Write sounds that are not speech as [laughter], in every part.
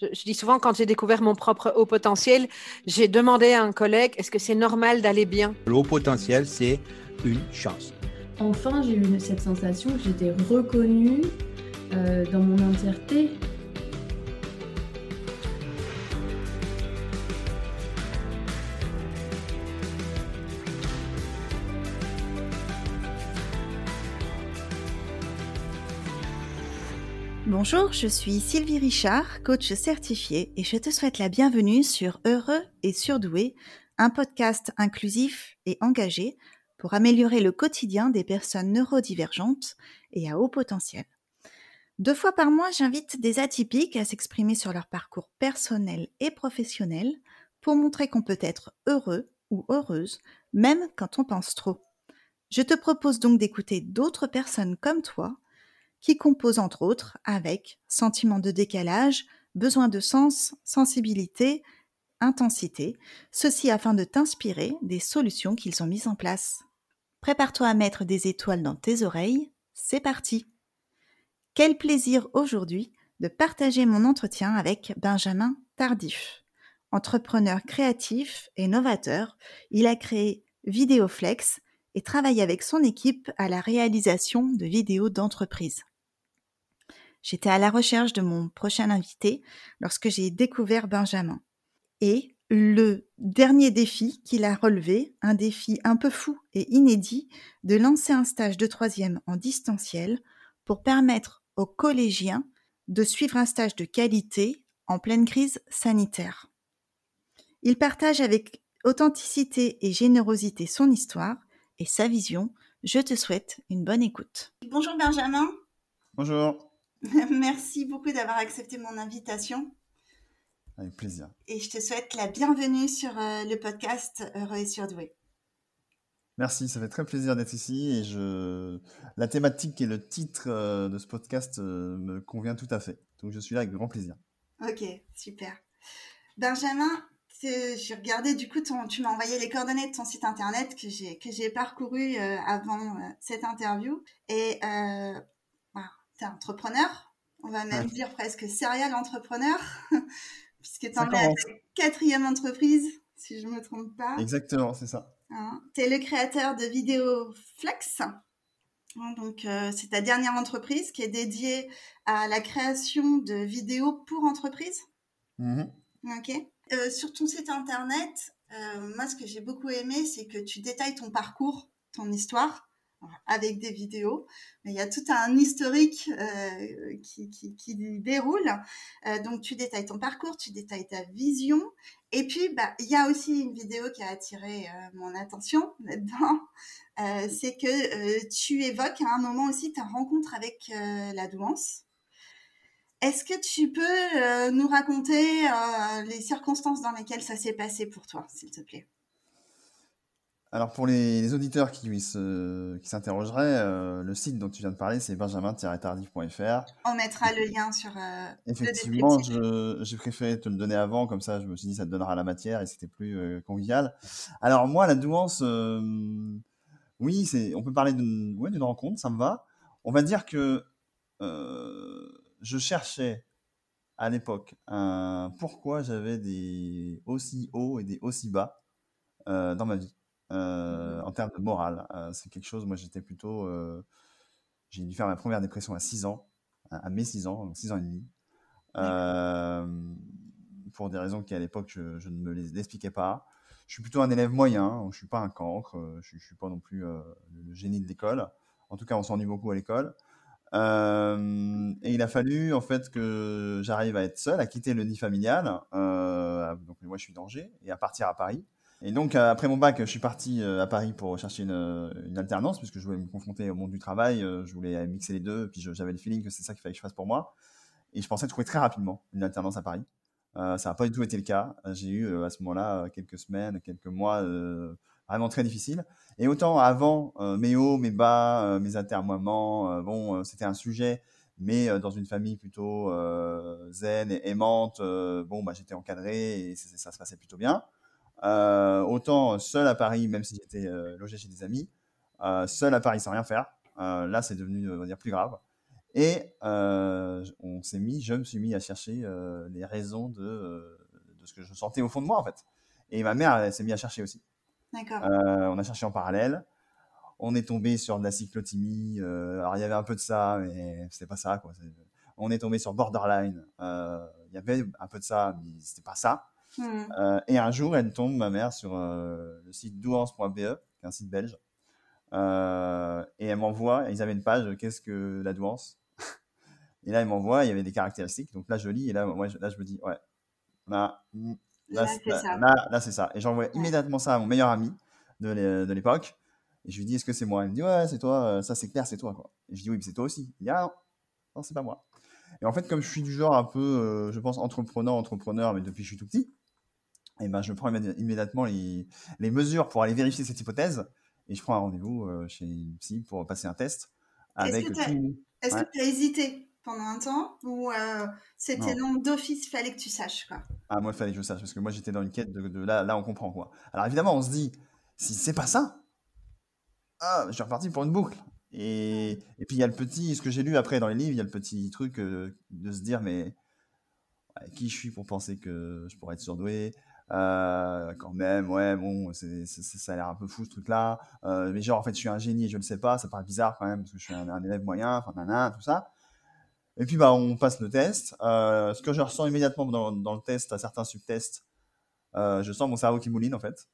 Je, dis souvent, quand j'ai découvert mon propre haut potentiel, j'ai demandé à un collègue, est-ce que c'est normal d'aller bien? Le haut potentiel, c'est une chance. Enfin, j'ai eu cette sensation que j'étais reconnue euh, dans mon entièreté. Bonjour, je suis Sylvie Richard, coach certifiée, et je te souhaite la bienvenue sur Heureux et Surdoué, un podcast inclusif et engagé pour améliorer le quotidien des personnes neurodivergentes et à haut potentiel. Deux fois par mois, j'invite des atypiques à s'exprimer sur leur parcours personnel et professionnel pour montrer qu'on peut être heureux ou heureuse, même quand on pense trop. Je te propose donc d'écouter d'autres personnes comme toi qui compose entre autres avec sentiment de décalage, besoin de sens, sensibilité, intensité, ceci afin de t'inspirer des solutions qu'ils ont mises en place. Prépare-toi à mettre des étoiles dans tes oreilles, c'est parti. Quel plaisir aujourd'hui de partager mon entretien avec Benjamin Tardif. Entrepreneur créatif et novateur, il a créé Vidéoflex et travaille avec son équipe à la réalisation de vidéos d'entreprise. J'étais à la recherche de mon prochain invité lorsque j'ai découvert Benjamin. Et le dernier défi qu'il a relevé, un défi un peu fou et inédit, de lancer un stage de troisième en distanciel pour permettre aux collégiens de suivre un stage de qualité en pleine crise sanitaire. Il partage avec authenticité et générosité son histoire et sa vision. Je te souhaite une bonne écoute. Bonjour Benjamin. Bonjour. [laughs] Merci beaucoup d'avoir accepté mon invitation. Avec plaisir. Et je te souhaite la bienvenue sur euh, le podcast Heureux et Surdoué. Merci, ça fait très plaisir d'être ici et je... la thématique et le titre euh, de ce podcast euh, me convient tout à fait. Donc je suis là avec grand plaisir. Ok, super. Benjamin, j'ai regardé du coup, tu m'as envoyé les coordonnées de ton site internet que j'ai que j'ai parcouru avant cette interview et entrepreneur. On va même dire presque serial entrepreneur, [laughs] puisque tu en es à ta quatrième entreprise, si je ne me trompe pas. Exactement, c'est ça. Hein, tu es le créateur de Vidéo Flex. Hein, donc, euh, c'est ta dernière entreprise qui est dédiée à la création de vidéos pour entreprises. Mm-hmm. Ok. Euh, sur ton site internet, euh, moi, ce que j'ai beaucoup aimé, c'est que tu détailles ton parcours, ton histoire avec des vidéos. Mais il y a tout un historique euh, qui, qui, déroule. Euh, donc tu détailles ton parcours, tu détailles ta vision. Et puis, bah, il y a aussi une vidéo qui a attiré euh, mon attention [laughs] là-dedans. C'est que tu évoques à un moment aussi ta rencontre avec la douance. Est-ce que tu peux nous raconter les circonstances dans lesquelles ça s'est passé pour toi, s'il te plaît? Alors pour les, auditeurs qui, s'interrogeraient, euh, le site dont tu viens de parler, c'est benjamin-tardif.fr. On mettra le lien sur euh, Effectivement, j'ai préféré te le donner avant, comme ça je me suis dit ça te donnera la matière et c'était plus euh, convivial. Alors moi, la douance, oui, c'est, on peut parler d'une ouais, rencontre, ça me va. On va dire que je cherchais à l'époque un pourquoi j'avais des aussi hauts et des aussi bas dans ma vie. Euh, en termes de morale. Euh, c'est quelque chose, moi j'étais plutôt. Euh, j'ai dû faire ma première dépression à 6 ans, à, mes 6 ans, 6 ans et demi. pour des raisons qui à l'époque je, je, ne me les expliquais pas. Je suis plutôt un élève moyen, je suis pas un cancre, je, ne suis pas non plus le génie de l'école. En tout cas, on s'ennuie beaucoup à l'école. Euh, et il a fallu en fait que j'arrive à être seul, à quitter le nid familial. Euh, donc moi je suis d'Angers et à partir à Paris. Et donc, euh, après mon bac, je suis parti euh, à Paris pour chercher une, une, alternance, puisque je voulais me confronter au monde du travail. Euh, je voulais mixer les deux, puis j'avais le feeling que c'est ça qu'il fallait que je fasse pour moi. Et je pensais trouver très rapidement une alternance à Paris. Euh, ça n'a pas du tout été le cas. J'ai eu à ce moment-là quelques semaines, quelques mois vraiment très difficiles. Et autant avant, mes hauts, mes bas, mes atermoiements, bon, c'était un sujet, mais dans une famille plutôt zen et aimante, bon, bah, j'étais encadré et ça se passait plutôt bien. Euh, autant seul à Paris, même si j'étais euh, logé chez des amis, euh, seul à Paris sans rien faire. là, c'est devenu, on va dire, plus grave. Et on s'est mis, je me suis mis à chercher les raisons de, de ce que je sentais au fond de moi, en fait. Et ma mère, elle s'est mise à chercher aussi. D'accord. on a cherché en parallèle. On est tombé sur de la cyclothymie. alors, il y avait un peu de ça, mais c'était pas ça, quoi. On est tombé sur Borderline. Il y avait un peu de ça, mais c'était pas ça. Hmm. et un jour, elle tombe, ma mère, sur le site douance.be, qui est un site belge. et elle m'envoie, ils avaient une page, qu'est-ce que la douance? [laughs] Et là, elle m'envoie, il y avait des caractéristiques. Donc là, je lis, et là, moi, là, je me dis, ouais, là, là, c'est ça. Là, c'est ça. Et j'envoie immédiatement ça à mon meilleur ami de l'époque. Et je lui dis, est-ce que c'est moi? Il me dit, ouais, c'est toi, ça c'est clair, c'est toi. Quoi. Et je dis, oui, mais c'est toi aussi. Il dit, ah non, non c'est pas moi. Et en fait, comme je suis du genre un peu, euh, je pense, entrepreneur, entrepreneur, mais depuis que je suis tout petit, et ben, je prends immédiatement les, les, mesures pour aller vérifier cette hypothèse. Et je prends un rendez-vous euh, chez une psy pour passer un test. Est-ce que tu as hésité pendant un temps ou euh, c'était non, d'office, il fallait que tu saches quoi? Ah moi il fallait que je sache parce que moi j'étais dans une quête de, là là on comprend quoi. Alors évidemment on se dit si c'est pas ça, ah je suis reparti pour une boucle. Et, et puis il y a le petit, ce que j'ai lu après dans les livres, il y a le petit truc euh, de se dire mais qui je suis pour penser que je pourrais être surdoué? Euh, quand même, ouais, bon, c'est, ça a l'air un peu fou ce truc-là. mais genre, en fait, je suis un génie je ne le sais pas. Ça paraît bizarre quand même parce que je suis un, un élève moyen, enfin, nanana, tout ça. Et puis, bah, on passe le test. Euh, ce que je ressens immédiatement dans, dans le test, à certains subtests, euh, je sens mon cerveau qui mouline, en fait.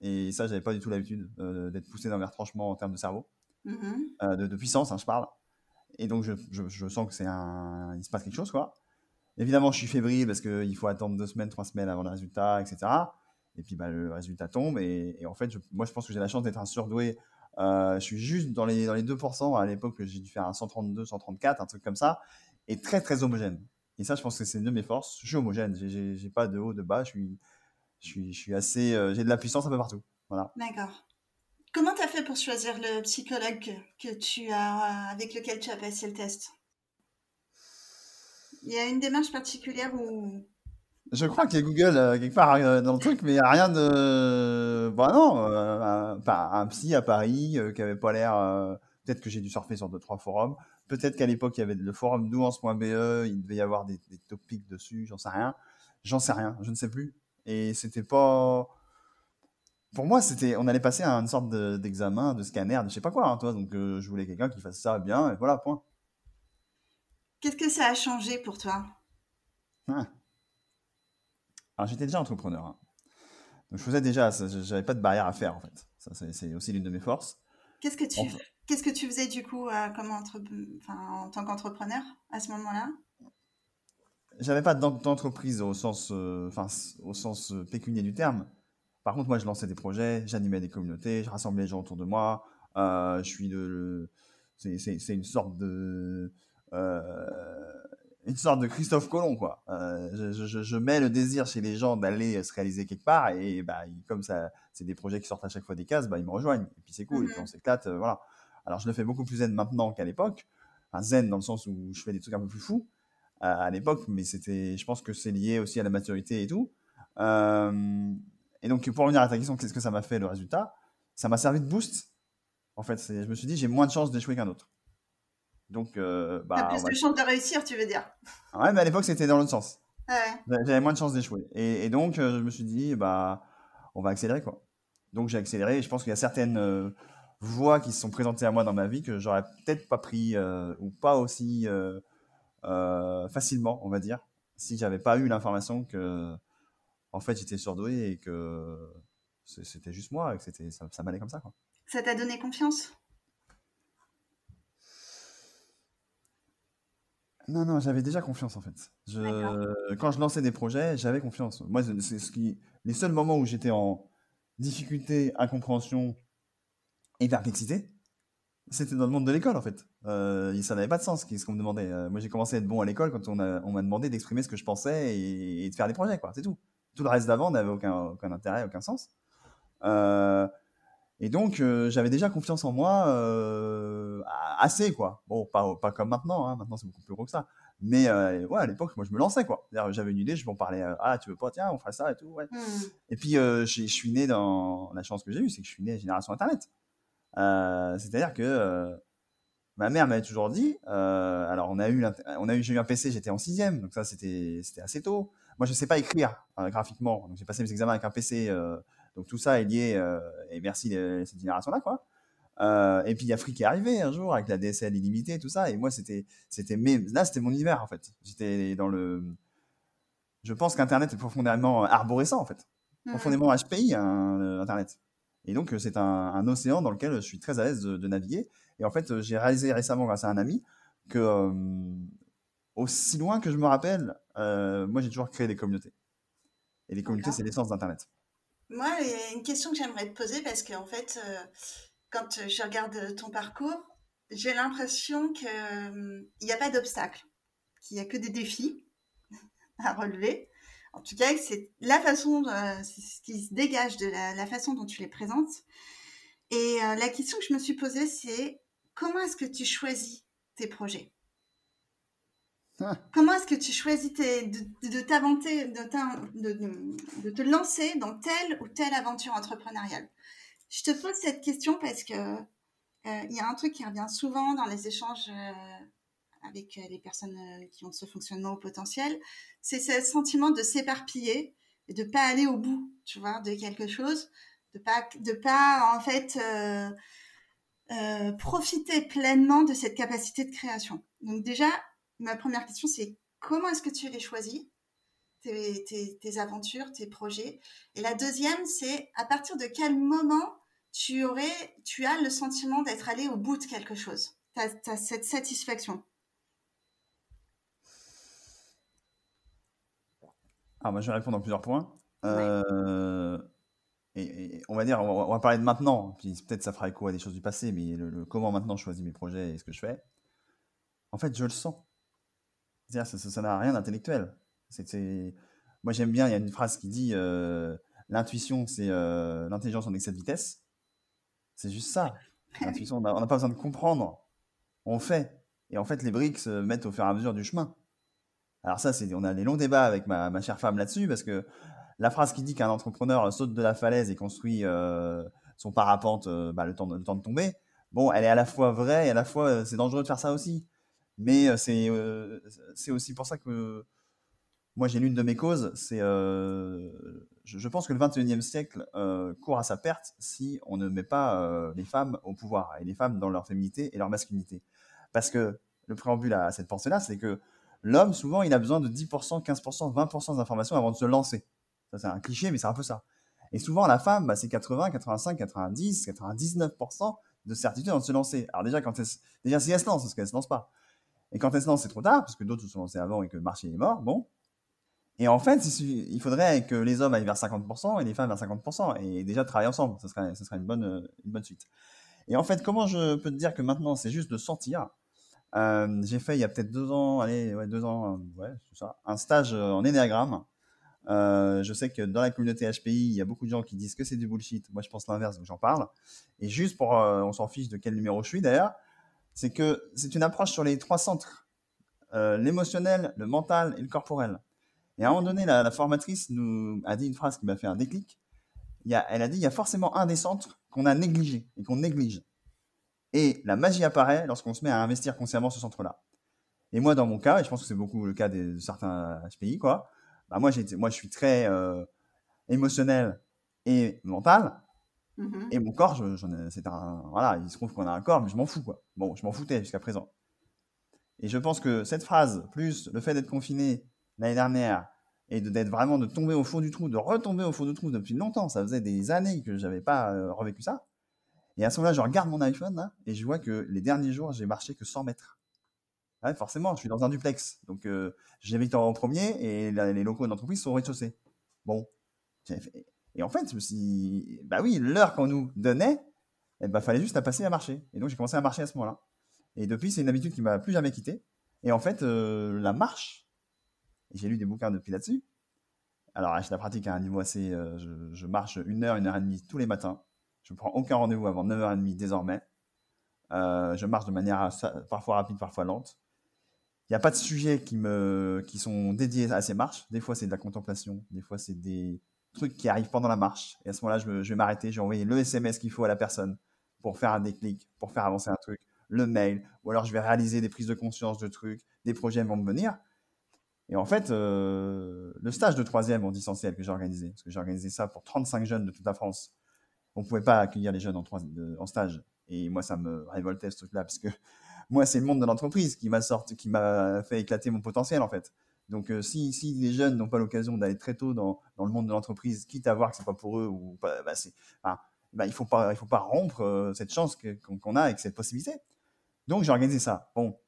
Et ça, j'avais pas du tout l'habitude euh, d'être poussé dans mes retranchements en termes de cerveau. Mm-hmm. de, puissance, hein, je parle. Et donc, je, je, sens que c'est un... Il se passe quelque chose, quoi. Évidemment, je suis fébrile parce qu'il faut attendre deux semaines, trois semaines avant le résultat, etc. Et puis, bah, le résultat tombe. Et, en fait, moi, je pense que j'ai la chance d'être un surdoué. je suis juste dans les, dans les 2%. À l'époque, j'ai dû faire un 132, 134, un truc comme ça est très très homogène. Et ça, je pense que c'est une de mes forces. Je suis homogène. J'ai pas de haut, de bas. Je suis, je je assez. Euh, j'ai de la puissance un peu partout. Voilà. D'accord. Comment tu as fait pour choisir le psychologue que tu as, avec lequel tu as passé le test? Il y a une démarche particulière où. Je crois qu'il y a Google euh, quelque part euh, dans le truc, mais il n'y a rien de. Bah non, un, un, psy à Paris qui avait pas l'air. Peut-être que j'ai dû surfer sur deux, trois forums. Peut-être qu'à l'époque, il y avait le forum douance.be, il devait y avoir des, topics dessus, j'en sais rien. J'en sais rien, je ne sais plus. Et c'était pas. Pour moi, c'était, on allait passer à une sorte d'examen, de, scanner, de je sais pas quoi, hein, toi. Donc, euh, je voulais quelqu'un qui fasse ça bien, et voilà, point. Qu'est-ce que ça a changé pour toi? Ah. Alors, j'étais déjà entrepreneur. Hein. Donc, je faisais déjà, j'avais pas de barrière à faire, en fait. Ça, c'est aussi l'une de mes forces. Qu'est-ce que tu Qu'est-ce que tu faisais du coup euh, comme en tant qu'entrepreneur à ce moment-là? J'avais pas d'entreprise au sens, euh, enfin, au sens euh, pécunier du terme. Par contre, moi, je lançais des projets, j'animais des communautés, je rassemblais les gens autour de moi. je suis de, c'est une sorte de, une sorte de Christophe Colomb, quoi. Je, je, mets le désir chez les gens d'aller se réaliser quelque part et bah, comme ça, c'est des projets qui sortent à chaque fois des cases, bah, ils me rejoignent et puis c'est cool, et puis on s'éclate, voilà. Alors, je le fais beaucoup plus zen maintenant qu'à l'époque. Enfin, zen dans le sens où je fais des trucs un peu plus fous à, l'époque, mais c'était, je pense que c'est lié aussi à la maturité et tout. Euh, et donc, pour revenir à ta question, qu'est-ce que ça m'a fait le résultat? Ça m'a servi de boost. En fait, je me suis dit, j'ai moins de chances d'échouer qu'un autre. Donc, euh, bah, plus de chances de réussir, tu veux dire Ouais, mais à l'époque, c'était dans l'autre sens. Ouais. J'avais moins de chances d'échouer. Et, donc, euh, je me suis dit, bah, on va accélérer, quoi. Donc, j'ai accéléré. Et je pense qu'il y a certaines euh, voix qui se sont présentées à moi dans ma vie que j'aurais peut-être pas pris euh, ou pas aussi facilement, on va dire, si j'avais pas eu l'information que en fait j'étais surdoué et que c'était juste moi et que c'était ça, m'allait comme ça quoi. Ça t'a donné confiance? Non, non, j'avais déjà confiance en fait. Je, quand je lançais des projets, j'avais confiance. Moi, c'est ce qui, les seuls moments où j'étais en difficulté, incompréhension, et perplexité, c'était dans le monde de l'école en fait. Euh, ça n'avait pas de sens ce qu'on me demandait. Euh, moi j'ai commencé à être bon à l'école quand on m'a on demandé d'exprimer ce que je pensais et, de faire des projets, quoi. C'est tout. Tout le reste d'avant n'avait aucun, aucun intérêt, aucun sens. Euh, et donc euh, j'avais déjà confiance en moi euh, assez, quoi. Bon, pas, pas comme maintenant, hein. maintenant c'est beaucoup plus gros que ça. Mais euh, ouais, à l'époque, moi je me lançais, quoi. J'avais une idée, je m'en parlais, ah tu veux pas, tiens, on fera ça et tout, ouais. Hmm. Et puis je suis né dans. La chance que j'ai eue, c'est que je suis né à Génération Internet. C'est-à-dire que ma mère m'avait toujours dit, alors on a eu, on a eu, j'ai eu un PC, j'étais en sixième, donc ça c'était, c'était assez tôt. Moi, je sais pas écrire graphiquement, donc j'ai passé mes examens avec un PC, donc tout ça est lié, et merci cette génération-là, quoi. Euh, et puis il y a Free qui est arrivé un jour avec la DSL illimitée, tout ça. Et moi, c'était, c'était là, c'était mon univers en fait. J'étais dans le. Je pense qu'Internet est profondément arborescent en fait, mmh. profondément HPI hein, Internet. Et donc c'est un, océan dans lequel je suis très à l'aise de, naviguer. Et en fait, j'ai réalisé récemment grâce à un ami que euh, aussi loin que je me rappelle, euh, moi j'ai toujours créé des communautés. Et les communautés, c'est l'essence d'Internet. Moi, il y a une question que j'aimerais te poser parce qu'en fait, quand euh, je regarde euh, ton parcours, j'ai l'impression qu'il euh, n'y a pas d'obstacle, qu'il n'y a que des défis [laughs] à relever. En tout cas, c'est la façon, ce qui se dégage de la, façon dont tu les présentes. Et la question que je me suis posée, c'est comment est-ce que tu choisis tes projets? [laughs] Comment est-ce que tu choisis de, t'inventer, de, de, te lancer dans telle ou telle aventure entrepreneuriale? Je te pose cette question parce que euh, il y a un truc qui revient souvent dans les échanges euh, avec euh, les personnes qui ont ce fonctionnement au potentiel, c'est ce sentiment de s'éparpiller et de pas aller au bout, tu vois, de quelque chose, de pas de pas en fait profiter pleinement de cette capacité de création. Donc déjà, ma première question c'est comment est-ce que tu les choisis tes, tes, tes, aventures, tes projets? Et la deuxième, c'est à partir de quel moment tu aurais, tu as le sentiment d'être allé au bout de quelque chose? Tu as, cette satisfaction? Alors, moi, je vais répondre en plusieurs points. Euh, et, on va dire, on va, parler de maintenant, puis peut-être ça fera écho à des choses du passé, mais le, comment maintenant je choisis mes projets et ce que je fais. En fait, je le sens. C'est-à-dire, ça n'a rien d'intellectuel. Moi, j'aime bien, il y a une phrase qui dit euh, l'intuition, c'est euh, l'intelligence en excès de vitesse. C'est juste ça. on n'a pas besoin de comprendre. On fait. Et en fait, les briques se mettent au fur et à mesure du chemin. Alors ça, c'est, on a des longs débats avec ma, chère femme là-dessus, parce que la phrase qui dit qu'un entrepreneur saute de la falaise et construit euh, son parapente euh, bah, le, temps de, le temps de tomber, bon, elle est à la fois vraie et à la fois euh, c'est dangereux de faire ça aussi. Mais c'est, c'est aussi pour ça que moi j'ai l'une de mes causes, c'est je, pense que le 21e siècle euh, court à sa perte si on ne met pas euh, les femmes au pouvoir et les femmes dans leur féminité et leur masculinité. Parce que le préambule à cette pensée-là, c'est que l'homme, souvent, il a besoin de 10%, 15%, 20% d'informations avant de se lancer. Ça, c'est un cliché, mais c'est un peu ça. Et souvent, la femme, bah, c'est 80, 85, 90, 99% de certitude avant de se lancer. Alors déjà, quand déjà si elle se lance, parce qu'elle se lance pas. Et quand elle se lance, c'est trop tard, parce que d'autres se sont lancés avant et que le marché est mort. Bon, et en fait, il faudrait que les hommes aillent vers 50% et les femmes vers 50%. Et déjà, travailler ensemble, ce serait, serait une, bonne, une bonne suite. Et en fait, comment je peux te dire que maintenant, c'est juste de sortir? Euh, J'ai fait il y a peut-être deux ans, allez, ouais, deux ans, ouais, c'est ça, un stage en énéagramme. Euh, je sais que dans la communauté HPI, il y a beaucoup de gens qui disent que c'est du bullshit. Moi, je pense l'inverse, donc j'en parle. Et juste pour, euh, on s'en fiche de quel numéro je suis d'ailleurs, c'est que c'est une approche sur les trois centres l'émotionnel, le mental et le corporel. Et à un moment donné, la, formatrice nous a dit une phrase qui m'a fait un déclic. Elle a dit il y a forcément un des centres qu'on a négligé et qu'on néglige. Et la magie apparaît lorsqu'on se met à investir consciemment ce centre-là. Et moi, dans mon cas, et je pense que c'est beaucoup le cas de certains pays, quoi, bah moi, moi, je suis très euh, émotionnel et mental. Mm-hmm. Et mon corps, c'est un, voilà, il se trouve qu'on a un corps, mais je m'en fous, quoi. Bon, je m'en foutais jusqu'à présent. Et je pense que cette phrase, plus le fait d'être confiné l'année dernière et d'être vraiment de tomber au fond du trou, de retomber au fond du trou depuis longtemps. Ça faisait des années que je n'avais pas euh, revécu ça. Et à ce moment-là, je regarde mon iPhone et je vois que les derniers jours, j'ai marché que 100 mètres. Forcément, je suis dans un duplex. Donc, euh, j'habite en premier et les locaux d'entreprise sont au rez-de-chaussée. Bon. Et en fait, je me suis bah oui, l'heure qu'on nous donnait, il eh ben, fallait juste la passer à marcher. Et donc, j'ai commencé à marcher à ce moment-là. Et depuis, c'est une habitude qui m'a plus jamais quitté. Et en fait, euh, la marche, j'ai lu des bouquins depuis là-dessus. Alors, je la pratique à un niveau assez. Euh, je, marche une heure, une heure et demie tous les matins. Je ne prends aucun rendez-vous avant 9h30 désormais. Euh, je marche de manière parfois rapide, parfois lente. Il n'y a pas de sujets qui, me, qui sont dédiés à ces marches. Des fois, c'est de la contemplation. Des fois, c'est des trucs qui arrivent pendant la marche. Et à ce moment-là, je, vais m'arrêter. Je vais envoyer le SMS qu'il faut à la personne pour faire un déclic, pour faire avancer un truc. le mail, ou alors je vais réaliser des prises de conscience de trucs, des projets vont me venir. Et en fait, euh, le stage de troisième en distanciel que j'ai organisé, parce que j'ai organisé ça pour 35 jeunes de toute la France, on ne pouvait pas accueillir les jeunes en, stage. Et moi, ça me révoltait ce truc-là, parce que [laughs] moi, c'est le monde de l'entreprise qui m'a qui m'a fait éclater mon potentiel, en fait. Donc, euh, si, si, les jeunes n'ont pas l'occasion d'aller très tôt dans, dans, le monde de l'entreprise, quitte à voir que c'est pas pour eux, ou bah, c'est, bah, il faut pas, il faut pas rompre euh, cette chance qu'on a avec cette possibilité. Donc, j'ai organisé ça. Bon,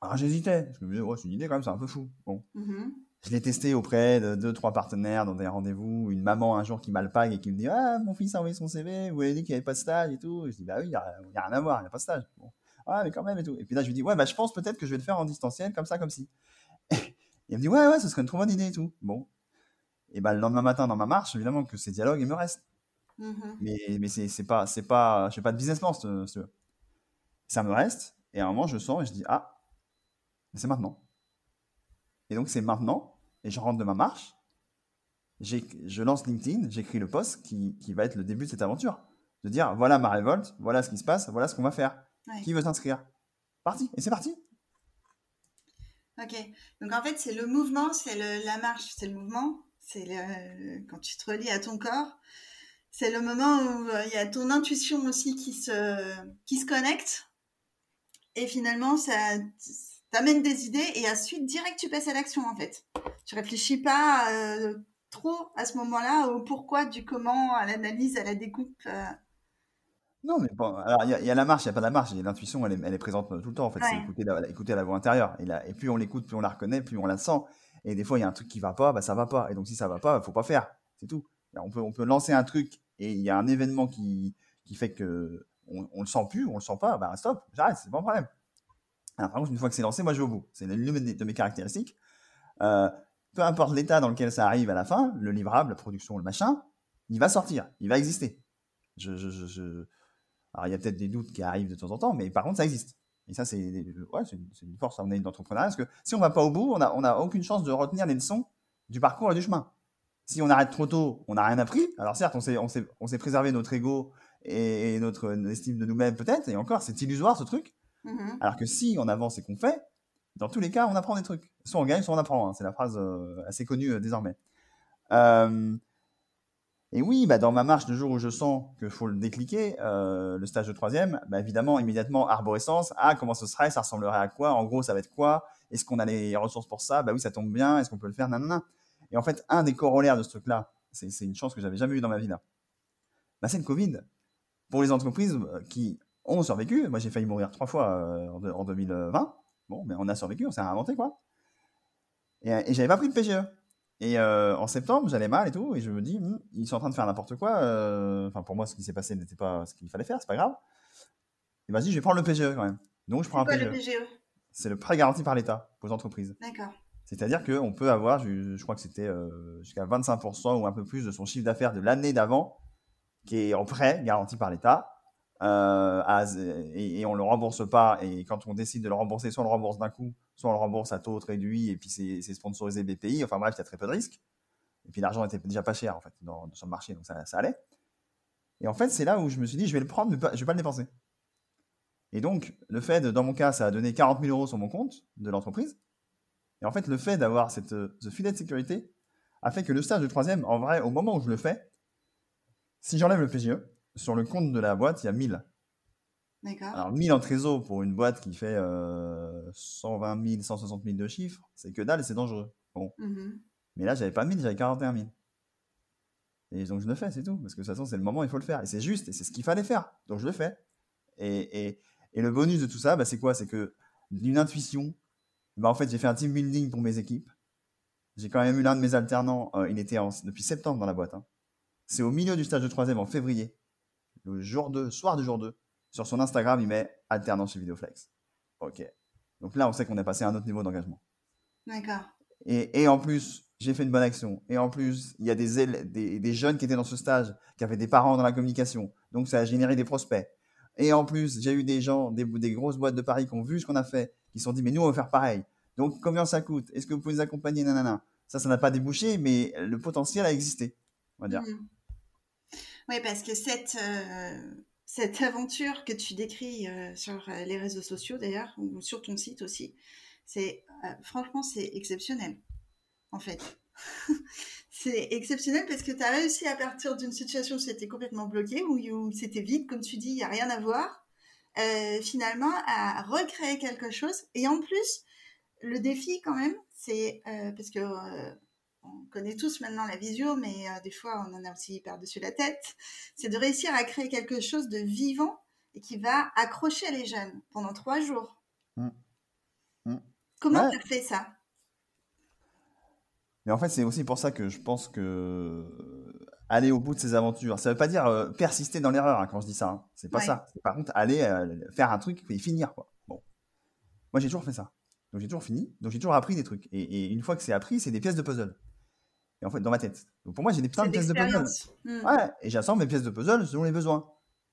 alors j'hésitais. Je me disais, c'est une idée quand même, c'est un peu fou. Bon. Mmh je l'ai testé auprès de deux, trois partenaires dans des rendez-vous. Une maman un jour qui m'alpague et qui me dit Ah, mon fils a envoyé son CV, vous avez dit qu'il n'y avait pas de stage et tout. Je dis Bah oui, il n'y a, rien à voir, il n'y a pas de stage. Bon. Ah, mais quand même et tout. Et puis là, je lui dis Ouais, bah je pense peut-être que je vais le faire en distanciel, comme ça, comme si. Il me dit Ouais, ouais, ce serait une trop bonne idée et tout. Bon. Et bah le lendemain matin, dans ma marche, évidemment que ces dialogues, ils me restent. Mmh mais, mais c'est pas, c'est pas, je fais pas de business plan, ça me reste. Et à un moment, je sens et je dis Ah, c'est maintenant. Et donc, c'est maintenant, et je rentre de ma marche, je lance LinkedIn, j'écris le post qui, qui, va être le début de cette aventure. De dire, voilà ma révolte, voilà ce qui se passe, voilà ce qu'on va faire. Qui veut s'inscrire? Parti, et c'est parti. Ok, donc en fait, c'est le mouvement, c'est la marche, c'est le mouvement, c'est quand tu te relis à ton corps, c'est le moment où euh, il y a ton intuition aussi qui se, qui se connecte. Et finalement, ça, t'amènes des idées et ensuite direct tu passes à l'action en fait. Tu réfléchis pas euh, trop à ce moment-là au pourquoi, du comment, à l'analyse, à la découpe. Euh. Non, mais bon, alors il y, a la marche, il n'y a pas la marche. L'intuition, elle, elle, est présente tout le temps en fait. C'est écouter la, écouter la voix intérieure. Et, et plus on l'écoute, plus on la reconnaît, plus on la sent. Et des fois, il y a un truc qui va pas, bah ça va pas. Et donc si ça va pas, faut pas faire. C'est tout. on peut, on peut lancer un truc et il y a un événement qui, qui fait que on, on le sent plus, on le sent pas, bah stop, j'arrête, c'est pas un problème. Alors, par contre, une fois que c'est lancé, moi, je vais au bout. C'est l'une de mes caractéristiques. Euh, peu importe l'état dans lequel ça arrive à la fin, le livrable, la production, le machin, il va sortir, il va exister. Je, je, je, Alors, il y a peut-être des doutes qui arrivent de temps en temps, mais par contre, ça existe. Et ça, c'est ouais, une force à est d'entrepreneuriat, parce que si on va pas au bout, on n'a on a aucune chance de retenir les leçons du parcours et du chemin. Si on arrête trop tôt, on n'a rien appris. Alors certes, on s'est préservé notre ego et, et notre estime de nous-mêmes peut-être, et encore, c'est illusoire ce truc. Mmh Alors que si on avance et qu'on fait, dans tous les cas, on apprend des trucs. Soit on gagne, soit on apprend. Hein. C'est la phrase euh, assez connue euh, désormais. Et oui, bah, dans ma marche de jour où je sens qu'il faut le décliquer, euh, le stage de troisième, bah, évidemment, immédiatement, arborescence. Ah, comment ce serait Ça ressemblerait à quoi? En gros, ça va être quoi? Est-ce qu'on a les ressources pour ça? Bah oui, ça tombe bien. Est-ce qu'on peut le faire? Nanana. Et en fait, un des corollaires de ce truc-là, c'est une chance que j'avais jamais eue dans ma vie là. Bah, c'est le Covid. Pour les entreprises qui on survécu. Moi, j'ai failli mourir trois fois euh, en, 2020. Bon, mais on a survécu, on s'est réinventé, quoi. Et, et j'avais pas pris de PGE. Et euh, en septembre, j'allais mal et tout, et je me dis, hmm, ils sont en train de faire n'importe quoi. Euh, enfin, pour moi, ce qui s'est passé n'était pas ce qu'il fallait faire, c'est pas grave. Et vas-y, je vais prendre le PGE quand même. Donc, je prends un PGE. PGE c'est le prêt garanti par l'État aux entreprises. D'accord. C'est-à-dire qu'on peut avoir, je, crois que c'était jusqu'à 25% ou un peu plus de son chiffre d'affaires de l'année d'avant qui est en prêt garanti par l'État euh, et, on le rembourse pas. Et quand on décide de le rembourser, soit on le rembourse d'un coup, on le rembourse à taux réduit, et puis c'est sponsorisé BPI. Enfin bref, il y très peu de risques. Et puis l'argent était déjà pas cher en fait dans, sur le marché, donc ça, allait. Et en fait, c'est là où je me suis dit, je vais le prendre, mais je vais pas le dépenser. Et donc, le fait, de, dans mon cas, ça a donné 40 000 euros sur mon compte de l'entreprise. Et en fait, le fait d'avoir cette ce filet de sécurité a fait que le stage de troisième, en vrai, au moment où je le fais, si j'enlève le PGE, sur le compte de la boîte, il y a 1000. Alors 1000 en trésor pour une boîte qui fait 120 000, 160 000 de chiffres, c'est que dalle et c'est dangereux. Bon. Mmh Mais là, j'avais pas 1000, j'avais 41 000. Et donc je le fais, c'est tout. Parce que de toute façon, c'est le moment, il faut le faire. Et c'est juste, et c'est ce qu'il fallait faire. Donc je le fais. Et, et, et le bonus de tout ça, bah, c'est quoi? C'est que d'une intuition, bah, en fait, j'ai fait un team building pour mes équipes. J'ai quand même eu l'un de mes alternants, euh, il était depuis septembre dans la boîte. Hein. C'est au milieu du stage de troisième en février le jour 2, soir du jour 2, sur son Instagram, il met alternance chez Vidéoflex. Ok. Donc là, on sait qu'on est passé à un autre niveau d'engagement. D'accord. Et, et, en plus, j'ai fait une bonne action. Et en plus, il y a des, des, des, jeunes qui étaient dans ce stage, qui avaient des parents dans la communication. Donc ça a généré des prospects. Et en plus, j'ai eu des gens, des, des, grosses boîtes de Paris qui ont vu ce qu'on a fait, qui se sont dit, mais nous, on va faire pareil. Donc combien ça coûte? Est-ce que vous pouvez nous accompagner? Nanana. Ça, ça n'a pas débouché, mais le potentiel a existé, on va dire. Mmh. Oui, parce que cette, euh, cette aventure que tu décris euh, sur euh, les réseaux sociaux d'ailleurs, ou sur ton site aussi, c'est franchement, c'est exceptionnel, en fait. [laughs] c'est exceptionnel parce que tu as réussi à partir d'une situation où c'était complètement bloqué, où, c'était vide, comme tu dis, il n'y a rien à voir, finalement à recréer quelque chose. Et en plus, le défi quand même, c'est parce que on connaît tous maintenant la visio, mais euh, des fois on en a aussi par-dessus la tête, c'est de réussir à créer quelque chose de vivant et qui va accrocher les jeunes pendant trois jours. Mmh. Mmh. Comment tu as fait ça? Mais en fait, c'est aussi pour ça que je pense que euh, aller au bout de ces aventures, ça ne veut pas dire euh, persister dans l'erreur hein, quand je dis ça. Hein. C'est pas ça. Par contre, aller faire un truc et finir. Quoi. Bon. Moi, j'ai toujours fait ça. Donc j'ai toujours fini. Donc j'ai toujours appris des trucs. et une fois que c'est appris, c'est des pièces de puzzle et en fait dans ma tête. Donc pour moi, j'ai des plein de pièces de puzzle. Hmm. Ouais, et j'assemble mes pièces de puzzle selon les besoins.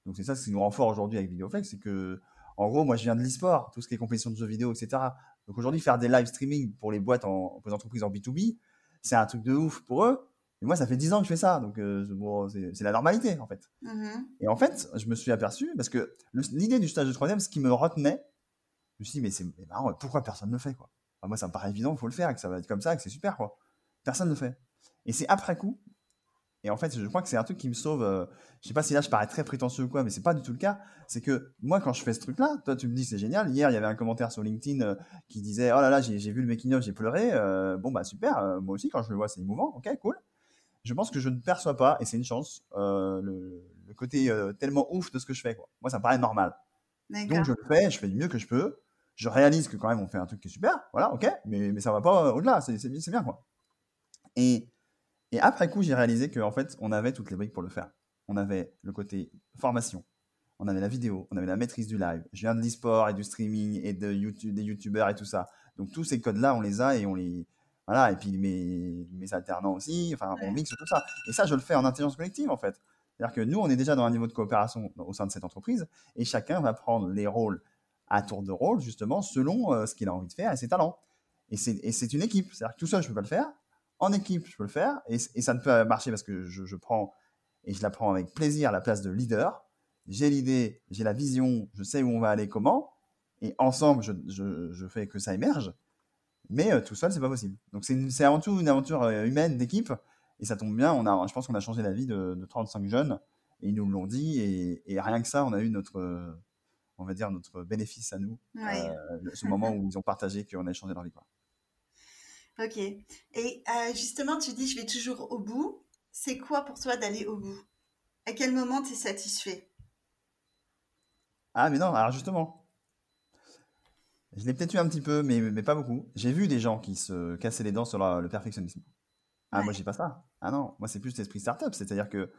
Donc c'est ça ce qui nous rend fort aujourd'hui avec Videoflex, c'est que en gros, moi je viens de l'e-sport, tout ce qui est compétition de jeux vidéo, etc. Donc aujourd'hui, faire des live streaming pour les boîtes, en, pour les entreprises en B2B, c'est un truc de ouf pour eux. Et moi, ça fait 10 ans que je fais ça, donc euh, c'est la normalité en fait. Mm-hmm. Et en fait, je me suis aperçu, parce que l'idée du stage de troisième, ce qui me retenait, je me suis dit, mais c'est marrant, pourquoi personne ne le fait quoi? Moi, ça me paraît évident, il faut le faire, que ça va être comme ça, que c'est super quoi. Personne ne le fait. Et c'est après coup. Et en fait, je crois que c'est un truc qui me sauve. Euh, je sais pas si là je parais très prétentieux ou quoi, mais c'est pas du tout le cas. C'est que moi, quand je fais ce truc-là, toi, tu me dis c'est génial. Hier, il y avait un commentaire sur LinkedIn euh, qui disait Oh là là, j'ai vu le making-of, j'ai pleuré. Euh, bon, bah super. moi aussi, quand je le vois, c'est émouvant. Ok, cool. Je pense que je ne perçois pas, et c'est une chance, le, côté tellement ouf de ce que je fais. Quoi. Moi, ça me paraît normal. Donc, je le fais, je fais du mieux que je peux. Je réalise que quand même, on fait un truc qui est super. Voilà, ok. Mais, mais ça va pas au-delà. C'est bien, quoi. Et et après coup, j'ai réalisé qu'en fait, on avait toutes les briques pour le faire. On avait le côté formation, on avait la vidéo, on avait la maîtrise du live. Je viens de l'e-sport et du streaming et de YouTube, des youtubeurs et tout ça. Donc tous ces codes-là, on les a et on les. Voilà, et puis mes, mes alternants aussi, enfin, on mixe tout ça. Et ça, je le fais en intelligence collective, en fait. C'est-à-dire que nous, on est déjà dans un niveau de coopération au sein de cette entreprise et chacun va prendre les rôles à tour de rôle, justement, selon euh, ce qu'il a envie de faire et ses talents. Et c'est une équipe. C'est-à-dire que tout seul, je ne peux pas le faire en équipe, je peux le faire. Et, ça ne peut marcher parce que je, prends, et je la prends avec plaisir, la place de leader. J'ai l'idée, j'ai la vision, je sais où on va aller, comment. Et ensemble, je, fais que ça émerge. Mais euh, tout seul, c'est pas possible. Donc c'est avant tout une aventure euh, humaine, d'équipe. Et ça tombe bien, on a, je pense qu'on a changé la vie de, 35 jeunes. Et ils nous l'ont dit. Et, rien que ça, on a eu notre, on va dire, notre bénéfice à nous. Euh, ce moment où ils ont partagé qu'on a changé leur vie. Quoi. Ok. Et euh, justement, tu dis, je vais toujours au bout. C'est quoi pour toi d'aller au bout? À quel moment tu es satisfait? Ah, mais non, alors justement. Je l'ai peut-être eu un petit peu, mais, mais pas beaucoup. J'ai vu des gens qui se cassaient les dents sur le perfectionnisme. Ah, moi, j'ai pas ça. Ah non, moi, c'est plus l'esprit startup. C'est-à-dire que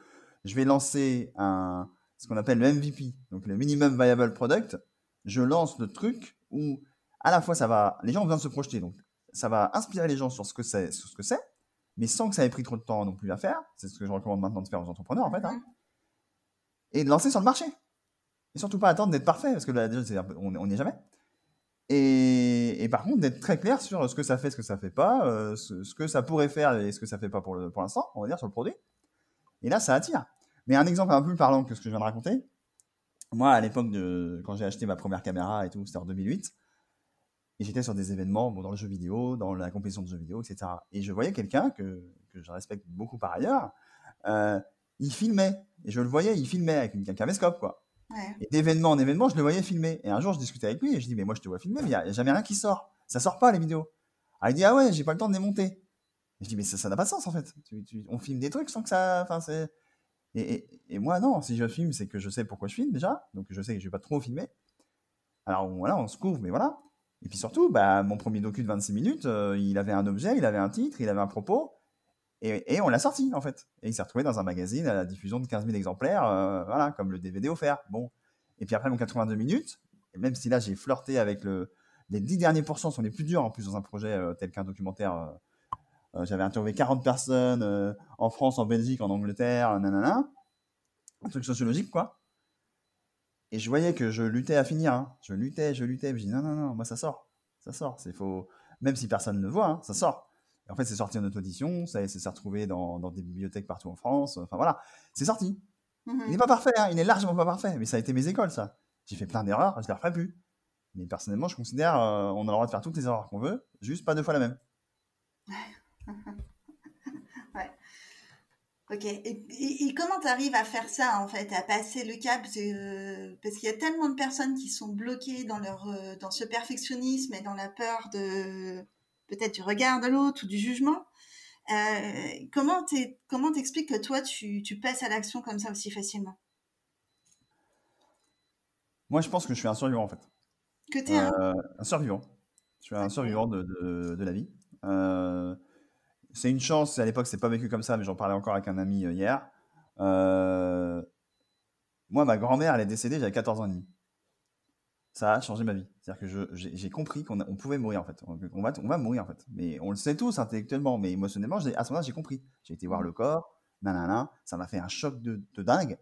je vais lancer un, ce qu'on appelle le MVP, donc le Minimum Viable Product. Je lance le truc où, à la fois, ça va. Les gens ont besoin de se projeter. Donc, ça va inspirer les gens sur ce que c'est, ce que c'est, mais sans que ça ait pris trop de temps non plus à faire. C'est ce que je recommande maintenant de faire aux entrepreneurs, en fait. Hein. Mhm. Et de lancer sur le marché. Et surtout pas attendre d'être parfait, parce que là, déjà, on n'y est jamais. Et, par contre, d'être très clair sur ce que ça fait, ce que ça fait pas, euh, ce, que ça pourrait faire et ce que ça fait pas pour, pour l'instant, on va dire, sur le produit. Et là, ça attire. Mais un exemple un peu plus parlant que ce que je viens de raconter, moi, à l'époque de quand j'ai acheté ma première caméra et tout, c'était en 2008, et j'étais sur des événements bon, dans le jeu vidéo, dans la compétition de jeux vidéo, etc. Et je voyais quelqu'un que, que, je respecte beaucoup par ailleurs, euh, il filmait. Et je le voyais, il filmait avec une, un caméscope, quoi. Et d'événement en événement, je le voyais filmer. Et un jour, je discutais avec lui et je dis, mais moi, je te vois filmer, mais il n'y a, jamais rien qui sort. Ça sort pas, les vidéos. Ah, il dit, ah ouais, j'ai pas le temps de les monter. Et je dis, mais ça n'a pas de sens, en fait. on filme des trucs sans que ça. Enfin, c'est. Et, et, et, moi, non, si je filme, c'est que je sais pourquoi je filme déjà. Donc, je sais que je vais pas trop filmer. Alors, voilà, on se couvre, mais voilà. Et puis surtout, bah, mon premier docu de 26 minutes, euh, il avait un objet, il avait un titre, il avait un propos, et, on l'a sorti en fait. Et il s'est retrouvé dans un magazine à la diffusion de 15 000 exemplaires, euh, voilà, comme le DVD offert. Bon. Et puis après mon 82 minutes, et même si là j'ai flirté avec le, les 10 derniers pourcents sont les plus durs en plus dans un projet euh, tel qu'un documentaire. J'avais interviewé 40 personnes en France, en Belgique, en Angleterre, nanana. Un truc sociologique quoi. Et je voyais que je luttais à finir. Hein. Je luttais, je luttais. je dis non, non, non, moi ça sort. Ça sort. C'est faux. Même si personne ne le voit, hein, ça sort. Et en fait, c'est sorti en auto-audition. Ça s'est retrouvé dans, dans, des bibliothèques partout en France. Enfin voilà, c'est sorti. Il n'est pas parfait, hein, il est largement pas parfait, mais ça a été mes écoles, ça. J'ai fait plein d'erreurs, je ne les referai plus. Mais personnellement, je considère euh, on a le droit de faire toutes les erreurs qu'on veut, juste pas deux fois la même. [laughs] Ok. Et, comment tu arrives à faire ça, en fait, à passer le cap? Euh, Parce qu'il y a tellement de personnes qui sont bloquées dans, leur, euh, dans ce perfectionnisme et dans la peur de peut-être du regard de l'autre ou du jugement. Euh, comment t'expliques que toi, tu, tu passes à l'action comme ça aussi facilement? Moi, je pense que je suis un survivant, en fait. Que tu es un... Euh, un survivant. Je suis un survivant de, de, de la vie. C'est une chance, à l'époque, c'est pas vécu comme ça, mais j'en parlais encore avec un ami euh, hier. Euh, moi, ma grand-mère, elle est décédée, j'avais 14 ans et demi. Ça a changé ma vie. C'est-à-dire que j'ai compris qu'on on pouvait mourir, en fait. On va, on va mourir, en fait. Mais on le sait tous intellectuellement, mais émotionnellement, à ce moment-là, j'ai compris. J'ai été voir le corps, nanana, ça m'a fait un choc de, dingue.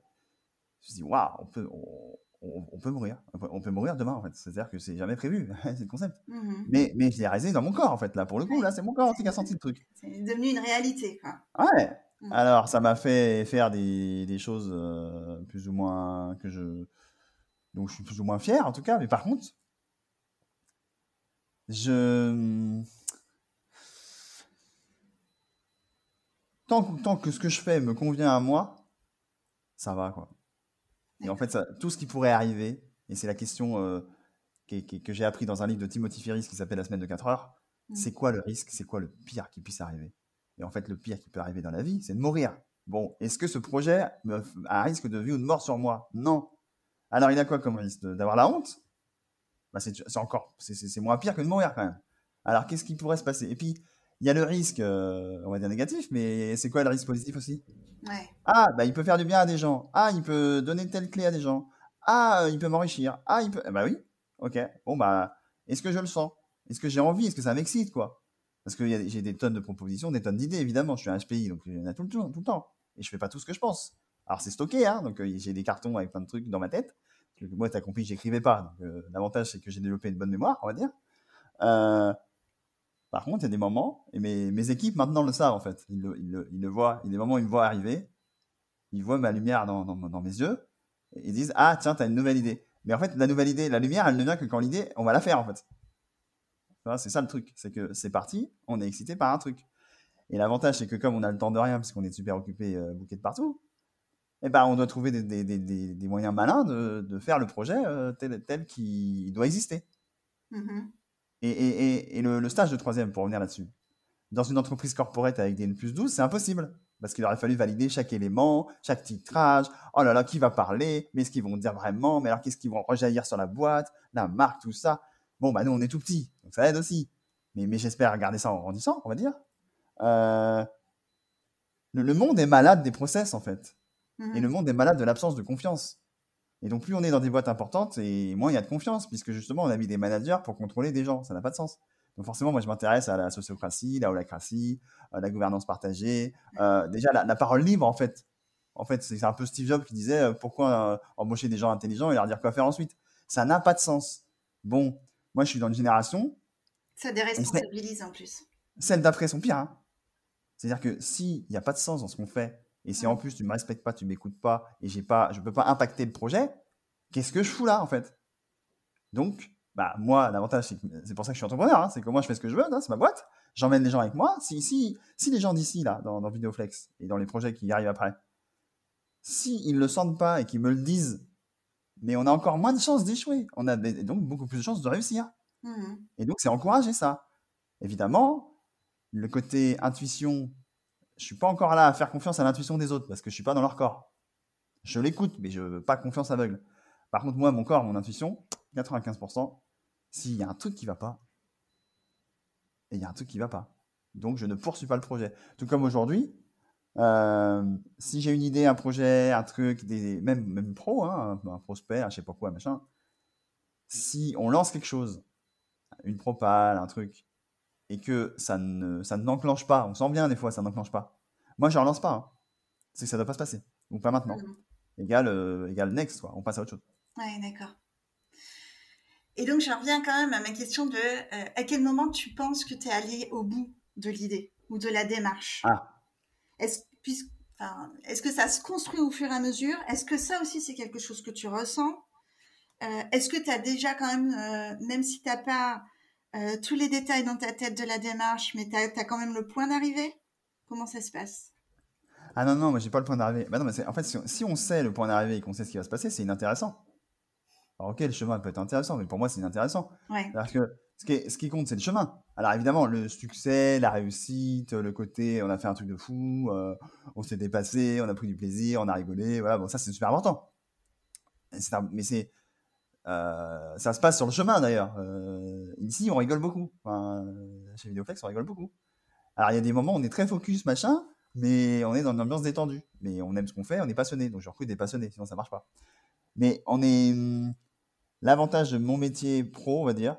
Je me suis dit, waouh, on peut, peut mourir. On peut, mourir demain, en fait. C'est-à-dire que c'est jamais prévu, [laughs] c'est le concept. Mmh mais, mais je l'ai réalisé dans mon corps, en fait. Là, pour le coup, là, c'est mon corps qui a senti le truc. C'est devenu une réalité, quoi. Ouais. Mmh. Alors, ça m'a fait faire des, des choses euh, plus ou moins que je. Donc, je suis plus ou moins fier, en tout cas. Mais par contre, je. Tant, tant que ce que je fais me convient à moi, ça va, quoi. Et en fait, ça, tout ce qui pourrait arriver, et c'est la question euh, que j'ai appris dans un livre de Timothy Ferris qui s'appelle La semaine de 4 heures, mmh. c'est quoi le risque, c'est quoi le pire qui puisse arriver? Et en fait, le pire qui peut arriver dans la vie, c'est de mourir. Bon, est-ce que ce projet a un risque de vie ou de mort sur moi? Non. Alors, il a quoi comme risque? D'avoir la honte? Bah, C'est encore, c'est moins pire que de mourir quand même. Alors, qu'est-ce qui pourrait se passer? Et puis, il y a le risque, euh, on va dire négatif, mais c'est quoi le risque positif aussi? Ah, bah, il peut faire du bien à des gens. Ah, il peut donner telle clé à des gens. Ah, euh, il peut m'enrichir. Ah, il peut. Bah oui, ok. Bon, bah, est-ce que je le sens? Est-ce que j'ai envie? Est-ce que ça m'excite, quoi? Parce que j'ai des tonnes de propositions, des tonnes d'idées, évidemment. Je suis un HPI, donc il y en a tout le, temps, tout le temps. Et je fais pas tout ce que je pense. Alors, c'est stocké, hein, donc euh, j'ai des cartons avec plein de trucs dans ma tête. Moi, tu as compris, j'écrivais pas. L'avantage, c'est que j'ai développé une bonne mémoire, on va dire. Par contre, il y a des moments, et mes, équipes maintenant le savent en fait, ils le, voient, il y a des moments où ils me voient arriver, ils voient ma lumière dans, mes yeux, et ils disent Ah, tiens, tu as une nouvelle idée. Mais en fait, la nouvelle idée, la lumière, elle ne vient que quand l'idée, on va la faire en fait. C'est ça le truc, c'est que c'est parti, on est excité par un truc. Et l'avantage, c'est que comme on a le temps de rien, parce qu'on est super occupé, euh, bouquet de partout, eh ben, on doit trouver des, moyens malins de, faire le projet euh, tel, tel qu'il doit exister. Mmh et, et, et le, stage de troisième, pour revenir là-dessus, dans une entreprise corporate avec des N plus 12, c'est impossible. Parce qu'il aurait fallu valider chaque élément, chaque titrage. Oh là là, qui va parler? Mais est-ce qu'ils vont dire vraiment? Mais alors, qu'est-ce qu'ils vont rejaillir sur la boîte, la marque, tout ça Bon, bah nous, on est tout petit, donc ça aide aussi. Mais, mais j'espère garder ça en grandissant, on va dire. Euh, le, monde est malade des process, en fait. Mmh et le monde est malade de l'absence de confiance. Et donc, plus on est dans des boîtes importantes, et moins il y a de confiance, puisque justement, on a mis des managers pour contrôler des gens. Ça n'a pas de sens. Donc, forcément, moi, je m'intéresse à la sociocratie, la holacratie, à la gouvernance partagée. Euh, déjà, la, parole libre, en fait. En fait, c'est un peu Steve Jobs qui disait euh, pourquoi euh, embaucher des gens intelligents et leur dire quoi faire ensuite? Ça n'a pas de sens. Bon, moi, je suis dans une génération. Ça déresponsabilise en plus. Celles d'après sont pires. Hein. C'est-à-dire que s'il n'y a pas de sens dans ce qu'on fait, et si en plus tu me respectes pas, tu m'écoutes pas, et j'ai pas, je peux pas impacter le projet, qu'est-ce que je fous là en fait? Donc, bah moi, l'avantage, c'est pour ça que je suis entrepreneur, hein, c'est que moi je fais ce que je veux, hein, c'est ma boîte, j'emmène les gens avec moi. Si, si, si les gens d'ici là, dans, dans Videoflex et dans les projets qui arrivent après, si ils le sentent pas et qu'ils me le disent, mais on a encore moins de chances d'échouer. On a donc beaucoup plus de chances de réussir. Mmh et donc c'est encourager ça. Évidemment, le côté intuition je suis pas encore là à faire confiance à l'intuition des autres parce que je suis pas dans leur corps. Je l'écoute, mais je veux pas confiance aveugle. Par contre, moi, mon corps, mon intuition, 95%, s'il y a un truc qui va pas, et il y a un truc qui va pas. Donc, je ne poursuis pas le projet. Tout comme aujourd'hui, euh, si j'ai une idée, un projet, un truc, des, même, même pro, hein, un, prospect, un je sais pas quoi, machin, si on lance quelque chose, une propale, un truc, et que ça ne, ça n'enclenche pas, on sent bien des fois, ça n'enclenche pas. Moi, je relance pas. Hein. C'est que ça ne doit pas se passer. Ou pas maintenant. Mmh. Égal, euh, égal next, quoi. on passe à autre chose. Ouais, d'accord. Et donc, je reviens quand même à ma question de euh, à quel moment tu penses que tu es allé au bout de l'idée ou de la démarche? Ah. Est-ce, enfin, Est-ce que ça se construit au fur et à mesure? Est-ce que ça aussi, c'est quelque chose que tu ressens? Euh, Est-ce que tu as déjà quand même, euh, même si tu n'as pas euh, tous les détails dans ta tête de la démarche, mais tu as, quand même le point d'arrivée? Comment ça se passe? Ah non, non, moi j'ai pas le point d'arrivée. Bah non, mais en fait, si on, sait le point d'arrivée et qu'on sait ce qui va se passer, c'est inintéressant. Alors, ok, le chemin peut être intéressant, mais pour moi, c'est inintéressant. Ouais. Parce que ce qui, ce qui compte, c'est le chemin. Alors, évidemment, le succès, la réussite, le côté on a fait un truc de fou, euh, on s'est dépassé, on a pris du plaisir, on a rigolé, voilà, bon, ça, c'est super important. Mais c'est. Euh, ça se passe sur le chemin d'ailleurs. Euh, ici, on rigole beaucoup. Enfin, chez Videoflex, on rigole beaucoup. Alors, il y a des moments où on est très focus, machin, mais on est dans une ambiance détendue. Mais on aime ce qu'on fait, on est passionné. Donc, je recrute des passionnés, sinon ça marche pas. Mais on est. Hum, L'avantage de mon métier pro, on va dire,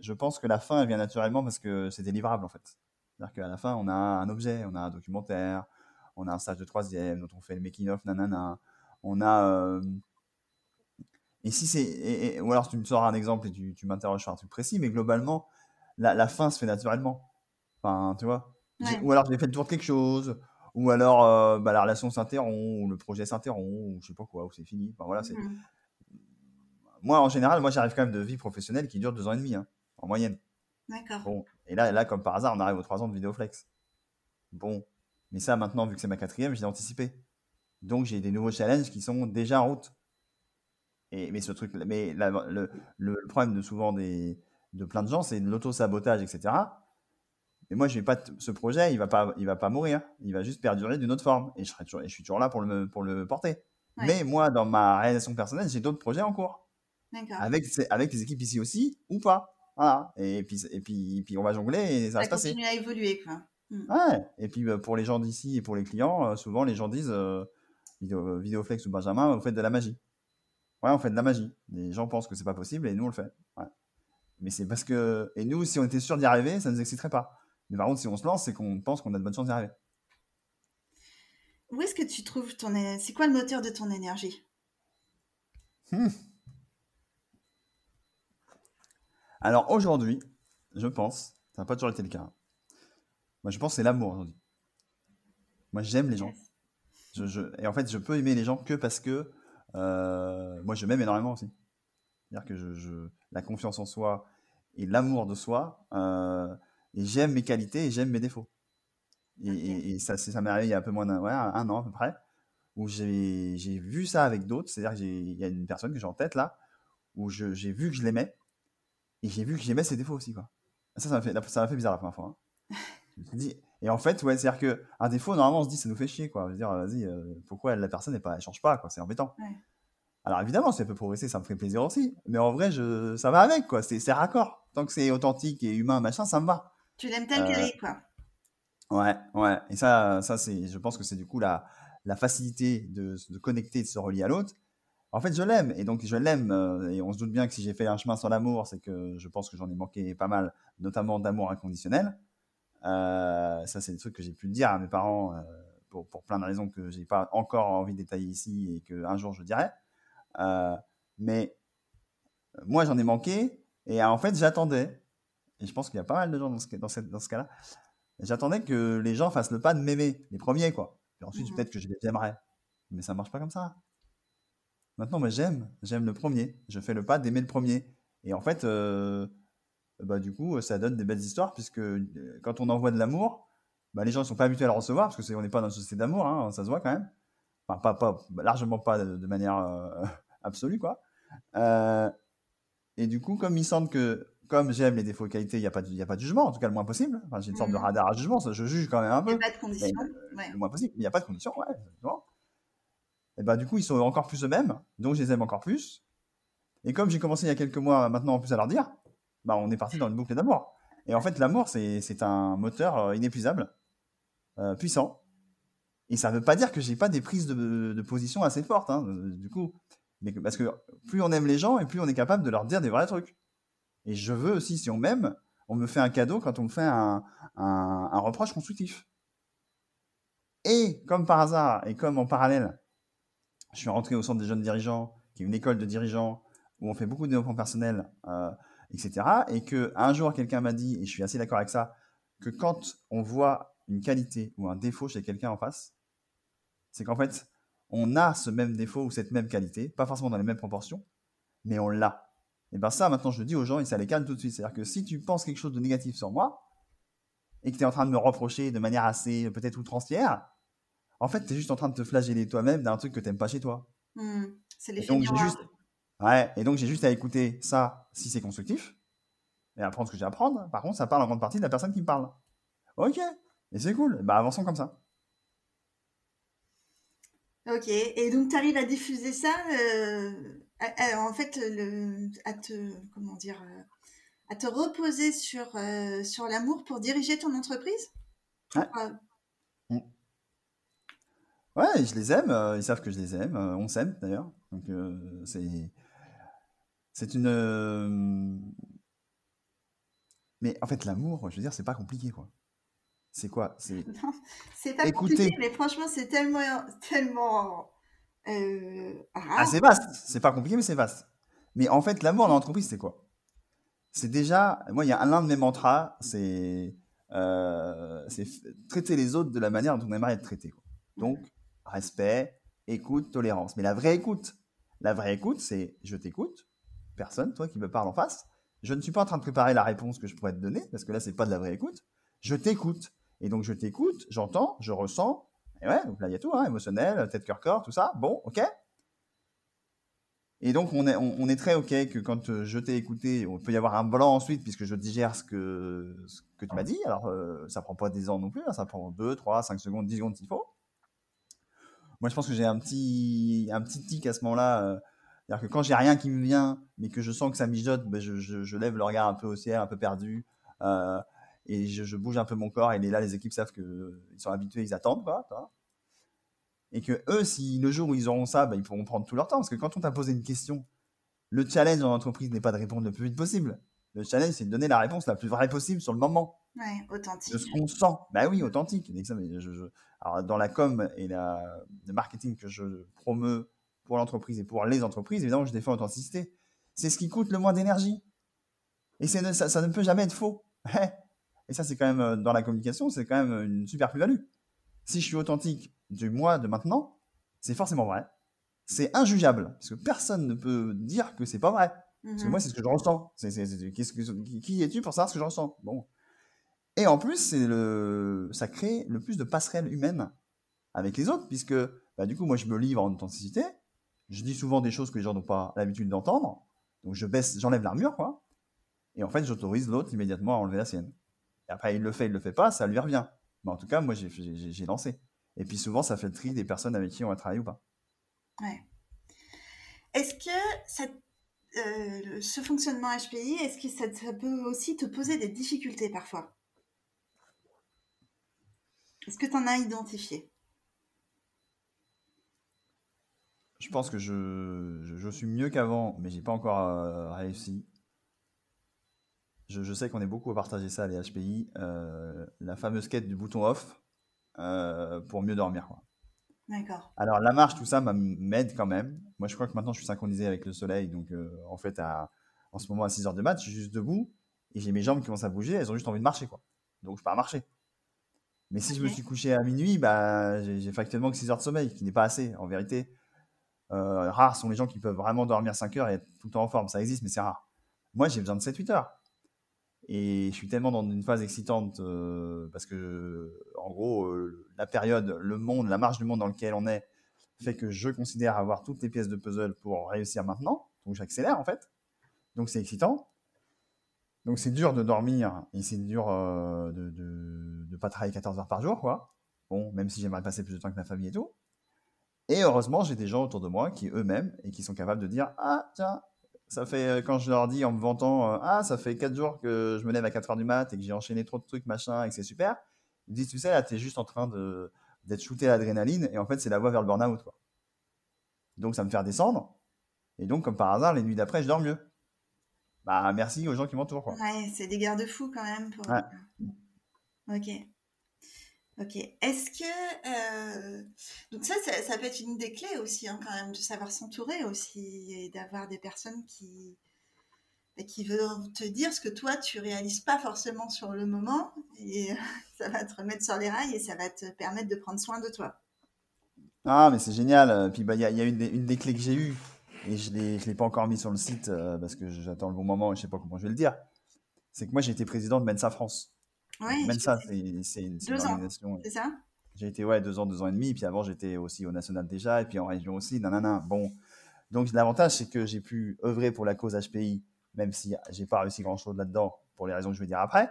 je pense que la fin, elle vient naturellement parce que c'est délivrable, en fait. C'est-à-dire qu'à la fin, on a un objet, on a un documentaire, on a un stage de troisième dont on fait le making-of, nanana. On a. Euh, et si c'est. Ou alors tu me sors un exemple et tu, tu m'interroges sur un truc précis, mais globalement, la, la, fin se fait naturellement. Enfin, tu vois. Ou alors j'ai fait le tour de quelque chose, ou alors euh, bah, la relation s'interrompt, ou le projet s'interrompt, ou je sais pas quoi, ou c'est fini. Enfin, voilà, c'est. Mmh moi, en général, moi, j'arrive quand même de vie professionnelle qui dure deux ans et demi, hein, en moyenne. D'accord. Bon, et là, là, comme par hasard, on arrive aux trois ans de Vidéoflex. Bon, mais ça, maintenant, vu que c'est ma quatrième, j'ai anticipé. Donc, j'ai des nouveaux challenges qui sont déjà en route. Et, mais ce truc, mais le, le, problème de souvent des, de plein de gens, c'est l'auto-sabotage, etc. Mais moi, je vais pas ce projet, il va pas, il va pas mourir. Il va juste perdurer d'une autre forme. Et je, serai toujours, et je suis toujours là pour le, pour le porter. Mais moi, dans ma réalisation personnelle, j'ai d'autres projets en cours. Avec, avec les équipes ici aussi, ou pas. Voilà. Et puis, et puis, puis on va jongler et ça, va se passer. continuer à évoluer, quoi. Hmm. Ouais. Et puis, bah, pour les gens d'ici et pour les clients, euh, souvent, les gens disent euh, vidéo, Vidéoflex ou Benjamin, vous faites de la magie. Ouais, on fait de la magie. Les gens pensent que c'est pas possible et nous, on le fait. Ouais. Mais c'est parce que. Et nous, si on était sûr d'y arriver, ça ne nous exciterait pas. Mais par contre, si on se lance, c'est qu'on pense qu'on a de bonnes chances d'y arriver. Où est-ce que tu trouves ton. C'est quoi le moteur de ton énergie? Hmm. Alors aujourd'hui, je pense, ça n'a pas toujours été le cas. Hein. Moi, je pense que c'est l'amour aujourd'hui. Moi, j'aime les gens. et en fait, je peux aimer les gens que parce que euh, moi, je m'aime énormément aussi. C'est-à-dire que je, la confiance en soi et l'amour de soi, euh, et j'aime mes qualités et j'aime mes défauts. Et, ça, ça m'est arrivé il y a un peu moins d'un un an à peu près, où j'ai vu ça avec d'autres. C'est-à-dire qu'il y a une personne que j'ai en tête là, où j'ai vu que je l'aimais, et j'ai vu que j'aimais ses défauts aussi, quoi. Ça, ça m'a fait, ça m'a fait bizarre la première fois. Hein. [laughs] je me dit, et en fait, ouais, c'est-à-dire que un défaut, normalement, on se dit, ça nous fait chier, quoi. Je veux dire, vas-y, euh, pourquoi la personne n'est pas, elle change pas, quoi. C'est embêtant. Alors évidemment, si elle peut progresser, ça me ferait plaisir aussi. Mais en vrai, je, ça va avec, quoi. C'est, raccord. Tant que c'est authentique et humain, machin, ça me va. Tu l'aimes tel qu'elle euh, est, quoi. Ouais, ouais. Et ça, ça c'est, je pense que c'est du coup la, la facilité de, de connecter, de se relier à l'autre. En fait, je l'aime, et donc je l'aime, euh, et on se doute bien que si j'ai fait un chemin sans l'amour, c'est que je pense que j'en ai manqué pas mal, notamment d'amour inconditionnel. Euh, ça, c'est des trucs que j'ai pu dire à mes parents euh, pour, pour, plein de raisons que j'ai pas encore envie de détailler ici et qu'un jour je dirai. mais moi, j'en ai manqué, et en fait, j'attendais, et je pense qu'il y a pas mal de gens dans ce, dans dans ce cas-là, j'attendais que les gens fassent le pas de m'aimer, les premiers, quoi. Et ensuite, mmh peut-être que je les aimerais. Mais ça marche pas comme ça. Maintenant, moi, j'aime, j'aime le premier. Je fais le pas d'aimer le premier. Et en fait, euh, bah, du coup, ça donne des belles histoires, puisque euh, quand on envoie de l'amour, bah, les gens ne sont pas habitués à le recevoir, parce qu'on n'est pas dans une société d'amour, hein, ça se voit quand même. Enfin, pas, pas, largement pas de, manière euh, [laughs] absolue, quoi. et du coup, comme il semble que, comme j'aime les défauts et qualités, il n'y a, pas de, a pas de jugement, en tout cas le moins possible. Enfin, j'ai une sorte de mmh. radar à jugement, ça, je juge quand même un peu. Il n'y a pas de conditions. Le moins possible, il n'y a pas de conditions, ouais, et bah, du coup, ils sont encore plus eux-mêmes, donc je les aime encore plus. Et comme j'ai commencé il y a quelques mois maintenant en plus à leur dire, bah, on est parti dans une boucle d'amour. Et en fait, l'amour, c'est un moteur euh, inépuisable, euh, puissant. Et ça ne veut pas dire que j'ai pas des prises de, position assez fortes, hein, euh, du coup. Mais parce que plus on aime les gens et plus on est capable de leur dire des vrais trucs. Et je veux aussi, si on m'aime, on me fait un cadeau quand on me fait un, reproche constructif. Et comme par hasard, et comme en parallèle, je suis rentré au centre des jeunes dirigeants, qui est une école de dirigeants où on fait beaucoup de développement personnel, etc. Et que un jour, quelqu'un m'a dit, et je suis assez d'accord avec ça, que quand on voit une qualité ou un défaut chez quelqu'un en face, C'est qu'en fait, on a ce même défaut ou cette même qualité, pas forcément dans les mêmes proportions, mais on l'a. Et bien ça, maintenant, je le dis aux gens et ça les calme tout de suite. C'est-à-dire que si tu penses quelque chose de négatif sur moi, et que tu es en train de me reprocher de manière assez peut-être outrancière, en fait, tu es juste en train de te flageller toi-même d'un truc que tu pas chez toi. Mmh, c'est Et l'effet miroir. juste... Ouais, et donc j'ai juste à écouter ça si c'est constructif, et apprendre ce que j'ai à apprendre. Par contre, ça parle en grande partie de la personne qui me parle. Ok, et c'est cool, bah avançons comme ça. Ok, et donc tu arrives à diffuser ça, euh, à- à- en fait, le, à te, comment dire, euh, à te reposer sur, euh, sur l'amour pour diriger ton entreprise? Ouais. Euh, Ouais, je les aime, ils savent que je les aime, on s'aime d'ailleurs. Donc c'est c'est une euh, mais en fait l'amour, je veux dire, c'est pas compliqué quoi. C'est quoi? C'est [laughs] pas Écoutez. compliqué, mais franchement, c'est tellement, tellement euh, ah, c'est vaste, c'est pas compliqué mais c'est vaste. Mais en fait, l'amour dans l'entreprise, c'est quoi? C'est déjà moi il y a l'un de mes mantras, c'est euh, traiter les autres de la manière dont on aimerait être traité quoi. Donc respect, écoute, tolérance. Mais la vraie écoute, la vraie écoute, c'est je t'écoute, personne, toi qui me parle en face. Je ne suis pas en train de préparer la réponse que je pourrais te donner, parce que là, c'est pas de la vraie écoute. Je t'écoute. Et donc, je t'écoute, j'entends, je ressens. Et ouais, donc là, il y a tout, hein, émotionnel, tête, cœur, corps, tout ça. Bon, ok. Et donc, on est, on, est très ok que quand euh, je t'ai écouté, on peut y avoir un blanc ensuite, puisque je digère ce que, ce que tu m'as dit. Alors, euh, ça prend pas des ans non plus, hein, ça prend 2, 3, 5 secondes, 10 secondes s'il faut. Moi, je pense que j'ai un petit, un petit tic à ce moment-là. euh, c'est-à-dire que quand j'ai rien qui me vient, mais que je sens que ça mijote, ben je, je- je lève le regard un peu au ciel, un peu perdu, euh, et je, je bouge un peu mon corps. Et là, les équipes savent qu'ils sont habitués, ils attendent, quoi. tu vois. Et que eux, si le jour où ils auront ça, ben, ils pourront prendre tout leur temps. Parce que quand on t'a posé une question, le challenge dans l'entreprise n'est pas de répondre le plus vite possible. Le challenge, c'est de donner la réponse la plus vraie possible sur le moment Ouais, authentique. de ce qu'on sent. Bah oui, authentique. Alors, dans la com et la, le marketing que je promeux pour l'entreprise et pour les entreprises, évidemment, je défends l'authenticité. C'est ce qui coûte le moins d'énergie. Et ça, ça ne peut jamais être faux. [laughs] et ça, c'est quand même, euh, dans la communication, c'est quand même une super plus-value. Si je suis authentique du mois de maintenant, c'est forcément vrai. C'est injugeable, parce que personne ne peut dire que c'est pas vrai. Parce que Mhm. moi, c'est ce que je ressens. Que- qui, qui es-tu pour savoir ce que je ressens? Bon. Et en plus, c'est le, ça crée le plus de passerelles humaines avec les autres, puisque bah, du coup, moi, je me livre en authenticité. Je dis souvent des choses que les gens n'ont pas l'habitude d'entendre. Donc, je baisse, j'enlève l'armure, quoi. Et en fait, j'autorise l'autre immédiatement à enlever la sienne. Et après, il le fait, il le fait pas, ça lui revient. Mais en tout cas, moi, j'ai, lancé. Et puis souvent, ça fait le tri des personnes avec qui on va travailler ou pas. Ouais. Est-ce que euh, ce fonctionnement HPI, est-ce que ça peut aussi te poser des difficultés parfois? Est-ce que tu en as identifié? Je pense que je, je, je suis mieux qu'avant, mais j'ai pas encore euh, réussi. Je, je sais qu'on est beaucoup à partager ça, les HPI, euh, la fameuse quête du bouton off euh, pour mieux dormir. Quoi. D'accord. Alors la marche, tout ça m'a- m'aide quand même. Moi, je crois que maintenant, je suis synchronisé avec le soleil, donc en fait, à, en ce moment à 6h de mat, je suis juste debout et j'ai mes jambes qui commencent à bouger, elles ont juste envie de marcher, quoi. Donc je pars marcher. Mais si je me suis couché à minuit, bah, j'ai j'ai factuellement que 6 heures de sommeil, qui n'est pas assez, en vérité. Euh, rares sont les gens qui peuvent vraiment dormir 5 heures et être tout le temps en forme. Ça existe, mais c'est rare. Moi, j'ai besoin de 7-8 heures. Et je suis tellement dans une phase excitante euh, parce que, en gros, euh, la période, le monde, la marge du monde dans lequel on est fait que je considère avoir toutes les pièces de puzzle pour réussir maintenant. Donc j'accélère en fait. Donc c'est excitant. Donc c'est dur de dormir et c'est dur euh, de, de pas travailler 14 heures par jour, quoi. Bon, même si j'aimerais passer plus de temps que ma famille et tout. Et heureusement, j'ai des gens autour de moi qui eux-mêmes et qui sont capables de dire Ah, tiens, ça fait, euh, quand je leur dis en me vantant euh, Ah, ça fait 4 jours que je me lève à 4 heures du mat et que j'ai enchaîné trop de trucs, machin, et que c'est super. Ils me disent Tu sais, là, t'es juste en train de, d'être shooté à l'adrénaline et en fait, c'est la voie vers le burn-out, quoi. Donc, ça me fait redescendre. Et donc, comme par hasard, les nuits d'après, je dors mieux. Bah, merci aux gens qui m'entourent, quoi. Ouais, c'est des garde-fous quand même. Pour... Ouais. Ok. Ok. Est-ce que euh, donc ça, ça, peut être une des clés aussi, hein, quand même, de savoir s'entourer aussi et d'avoir des personnes qui bah, qui veulent te dire ce que toi tu réalises pas forcément sur le moment et euh, [laughs] ça va te remettre sur les rails et ça va te permettre de prendre soin de toi. Ah, mais c'est génial. Puis bah, il y a, y a une, des, clés que j'ai eues, et je ne l'ai pas encore mis sur le site euh, parce que j'attends le bon moment et je sais pas comment je vais le dire. C'est que moi, j'ai été président de Mensa France. Ouais, Mensa, c'est c'est une, Deux ans. organisation. c'est ça? J'ai été ouais, deux ans, deux ans et demi. Puis avant, j'étais aussi au national déjà, et puis en région aussi. Nanana. Bon. Donc, l'avantage, c'est que j'ai pu œuvrer pour la cause HPI, même si j'ai pas réussi grand-chose là-dedans, pour les raisons que je vais dire après.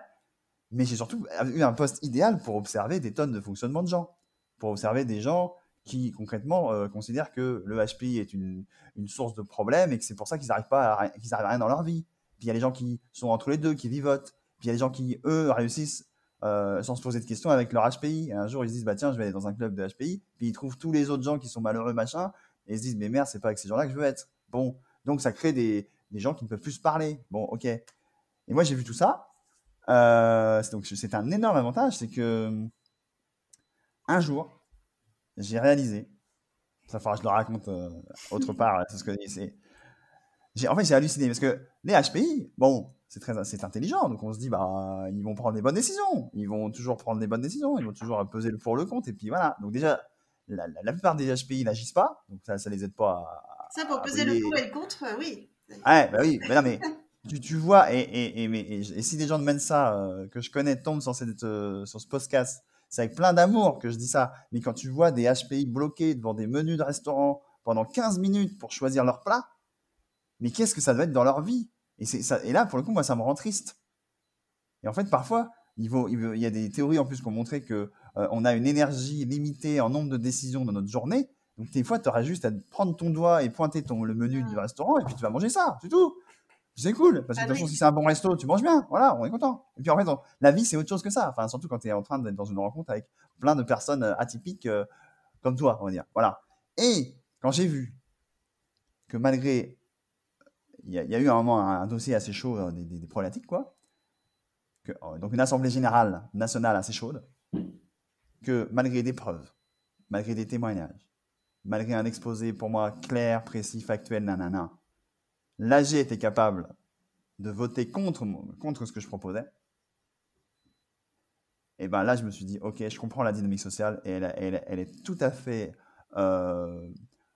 Mais j'ai surtout eu un poste idéal pour observer des tonnes de fonctionnement de gens. Pour observer des gens qui, concrètement, euh, considèrent que le HPI est une, une source de problème et que c'est pour ça qu'ils n'arrivent pas à, qu'ils arrivent à rien dans leur vie. Puis il y a les gens qui sont entre les deux, qui vivotent. Puis il y a les gens qui, eux, réussissent euh, sans se poser de questions avec leur HPI. Et un jour, ils se disent, bah tiens, je vais aller dans un club de HPI. Puis ils trouvent tous les autres gens qui sont malheureux, machin. Et ils se disent, mais merde, c'est pas avec ces gens-là que je veux être. Bon, donc ça crée des, des gens qui ne peuvent plus se parler. Bon, ok. Et moi, j'ai vu tout ça. Euh, donc c'est un énorme avantage, c'est que un jour, j'ai réalisé, ça que je le raconte euh, autre part, c'est ce que c'est. En fait, j'ai halluciné parce que les HPI, bon, c'est très, c'est intelligent, donc on se dit, bah, ils vont prendre des bonnes décisions, ils vont toujours prendre des bonnes décisions, ils vont toujours peser le pour le contre, et puis voilà. Donc déjà, la, la- la plupart des HPI n'agissent pas, donc ça, ça les aide pas à, Ça, pour à peser le pour et le contre, euh, oui. Ouais, bah oui, mais non, mais tu, tu vois, et, et, et, mais- et- et si des gens de Mensa euh, que je connais tombent sur, cette, euh, sur ce podcast, c'est avec plein d'amour que je dis ça. Mais quand tu vois des HPI bloqués devant des menus de restaurant pendant 15 minutes pour choisir leur plat, mais qu'est-ce que ça doit être dans leur vie? Et, c'est ça, et là, pour le coup, moi, ça me rend triste. Et en fait, parfois, il, vaut- il, vaut- il y a des théories en plus qui ont montré que euh, on a une énergie limitée en nombre de décisions dans notre journée. Donc, des fois, tu auras juste à prendre ton doigt et pointer ton, le menu du restaurant et puis tu vas manger ça, c'est tout. C'est cool, parce que de Ah toute façon, si c'est un bon resto, tu manges bien. Voilà, on est content. Et puis en fait, on- la vie, c'est autre chose que ça. Enfin, surtout quand tu es en train d'être dans une rencontre avec plein de personnes euh, atypiques euh, comme toi, on va dire. Voilà. Et quand j'ai vu que malgré. Il y, a- eu un moment un, dossier assez chaud, euh, des, problématiques, quoi. Euh, donc une assemblée générale nationale assez chaude. Que malgré des preuves, malgré des témoignages, malgré un exposé pour moi clair, précis, factuel, nanana, l'AG était capable de voter contre, contre ce que je proposais, et ben là, je me suis dit, ok, je comprends la dynamique sociale et elle est tout à fait euh,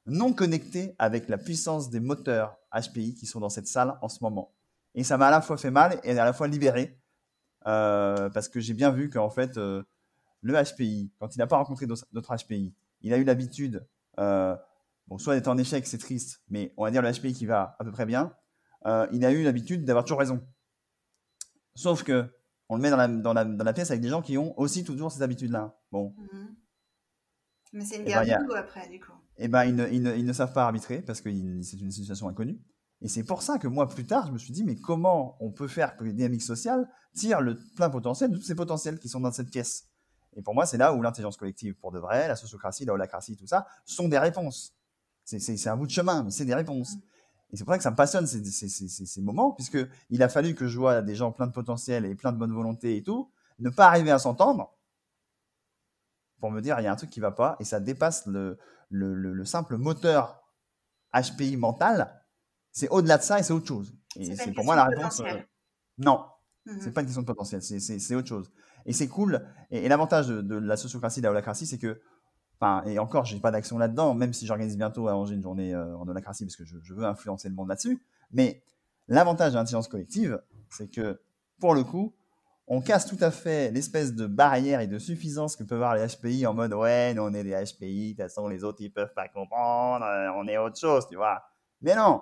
non connectée avec la puissance des moteurs HPI qui sont dans cette salle en ce moment. Et ça m'a à la fois fait mal et à la fois libéré euh, parce que j'ai bien vu qu'en fait, euh, le HPI, quand il n'a pas rencontré d'autres HPI, il a eu l'habitude, euh, bon, soit d'être en échec, c'est triste, mais on va dire le HPI qui va à peu près bien, il a eu l'habitude d'avoir toujours raison. Sauf que on le met dans la, dans, la, dans la pièce avec des gens qui ont aussi toujours ces habitudes-là. Bon, Mhm. Mais c'est une Eh ben, guerre a- de loup après, du coup. Eh ben, ils ne, ne- ne savent pas arbitrer parce que c'est une situation inconnue. Et c'est pour ça que moi, plus tard, je me suis dit, mais comment on peut faire que les dynamiques sociales tirent le plein potentiel de tous ces potentiels qui sont dans cette pièce Et pour moi, c'est là où l'intelligence collective, pour de vrai, la sociocratie, la holacratie, tout ça, sont des réponses. C'est- un bout de chemin, mais c'est des réponses. Et c'est pour ça que ça me passionne ces, ces, ces, ces- moments, puisque il a fallu que je vois des gens pleins de potentiel et plein de bonne volonté et tout, ne pas arriver à s'entendre pour me dire il y a un truc qui va pas et ça dépasse le, le, le- le simple moteur HPI mental. C'est au-delà de ça et c'est autre chose. Et C'est pour moi la réponse. euh, non, Mhm. c'est pas une question de potentiel, c'est- c'est c'est autre chose. Et c'est cool. Et, et l'avantage de, de la sociocratie, de la holacratie, c'est que, enfin, et encore, j'ai pas d'action là-dedans, même si j'organise bientôt à Angers une journée euh, en holacratie parce que je, je veux influencer le monde là-dessus. Mais l'avantage de l'intelligence collective, c'est que, pour le coup, on casse tout à fait l'espèce de barrière et de suffisance que peuvent avoir les HPI en mode ouais, nous on est des HPI, de toute façon les autres ils peuvent pas comprendre, euh, on est autre chose, tu vois. Mais non,